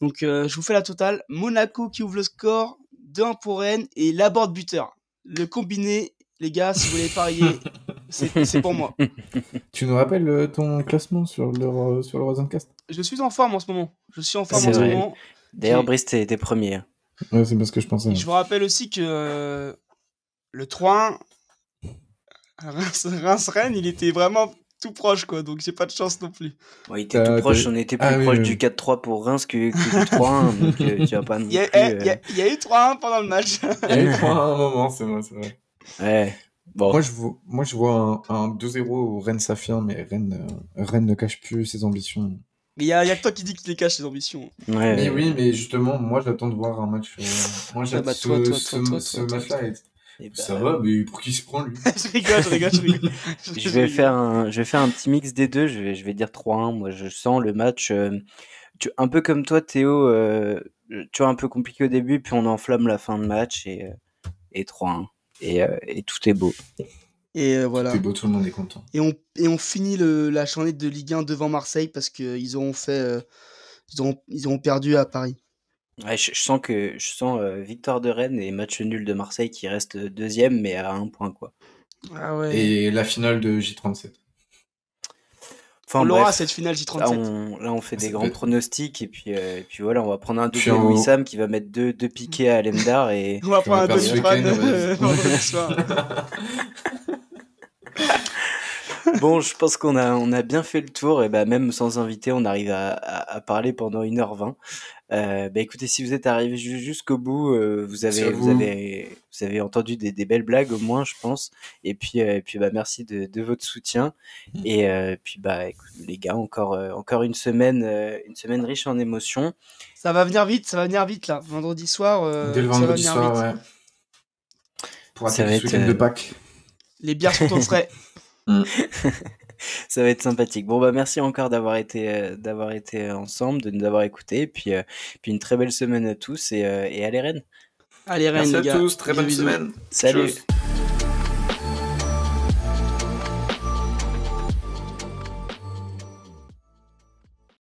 Donc, je vous fais la totale. Monaco qui ouvre le score. 2-1 pour Rennes. Et Laborde buteur. Le combiné, les gars, si vous voulez parier, c'est pour moi. Tu nous rappelles euh, ton classement sur le, euh, sur le Cast Je suis en forme en ce moment. Je suis en forme en ce moment. D'ailleurs, Brice était premier. Ouais, c'est parce que je pensais. Je vous rappelle aussi que euh, le 3-1, Reims-Rennes, il était vraiment tout proche, quoi. Donc j'ai pas de chance non plus. il était tout proche. On était plus ah proche du 4-3 pour Reims que, du 3-1. donc tu vas pas Il y, a, il y a eu 3-1 pendant le match. il y a eu 3-1 à un moment, c'est vrai, c'est vrai. Ouais. Moi, je vois, moi, je vois un, 2-0 où Rennes s'affirme, mais Rennes, euh, Rennes ne cache plus ses ambitions. Mais il y a, y a que toi qui dis qu'il les cache ses ambitions. Ouais. Mais oui, mais justement, moi, j'attends de voir un match. Euh, moi, j'attends ce, match-là. Et bah, Ça va, mais pour qui se prend lui? Je rigole, je rigole, je rigole. je vais faire un, je vais faire un petit mix des deux. Je vais, je vais dire 3-1. Moi, je sens le match euh, tu- un peu comme toi, Théo. euh, tu vois, un peu compliqué au début, puis on enflamme la fin de match et, euh, et 3-1. Et, euh, et tout est beau. Et euh, voilà. Beau, tout le monde est content. Et on, et on finit le, la journée de Ligue 1 devant Marseille parce qu'ils auront fait. euh, ils, auront, ils auront perdu à Paris. Ouais, je, je sens que je sens euh, victoire de Rennes et match nul de Marseille qui reste deuxième, mais à un point quoi. Ah ouais. Et la finale de J37. Enfin on l'aura cette finale là J37. on, là on fait Ça des grands pronostics et puis euh, et puis voilà, on va prendre un Puis doublé on- Wissam qui va mettre deux, deux piquets à Lemdar et On va prendre un demi-fan. Bon, je pense qu'on a, on a bien fait le tour, et bah, même sans invité, on arrive à, à, à parler pendant 1h20. Euh, bah, écoutez, si vous êtes arrivé ju- jusqu'au bout, euh, vous, Merci avez, à vous, vous. avez, vous avez entendu des, des belles blagues au moins, je pense. Et puis, euh, et puis bah, merci de, de votre soutien. Et euh, puis, bah, écoute, les gars, encore, euh, encore une, semaine, euh, une semaine riche en émotions. Ça va venir vite, ça va venir vite là. Vendredi soir. euh, Dès le ça va vendredi venir soir, vite. ouais. Pour Ça attaquer va ce être, week-end de Pâques. Les bières sont au frais. Ça va être sympathique. Bon, bah, merci encore d'avoir été, euh, d'avoir été ensemble, de nous avoir écoutés. Et puis, euh, puis une très belle semaine à tous et, euh, et allez Rennes. Allez, Rennes, les gars. très bonne semaine. Salut.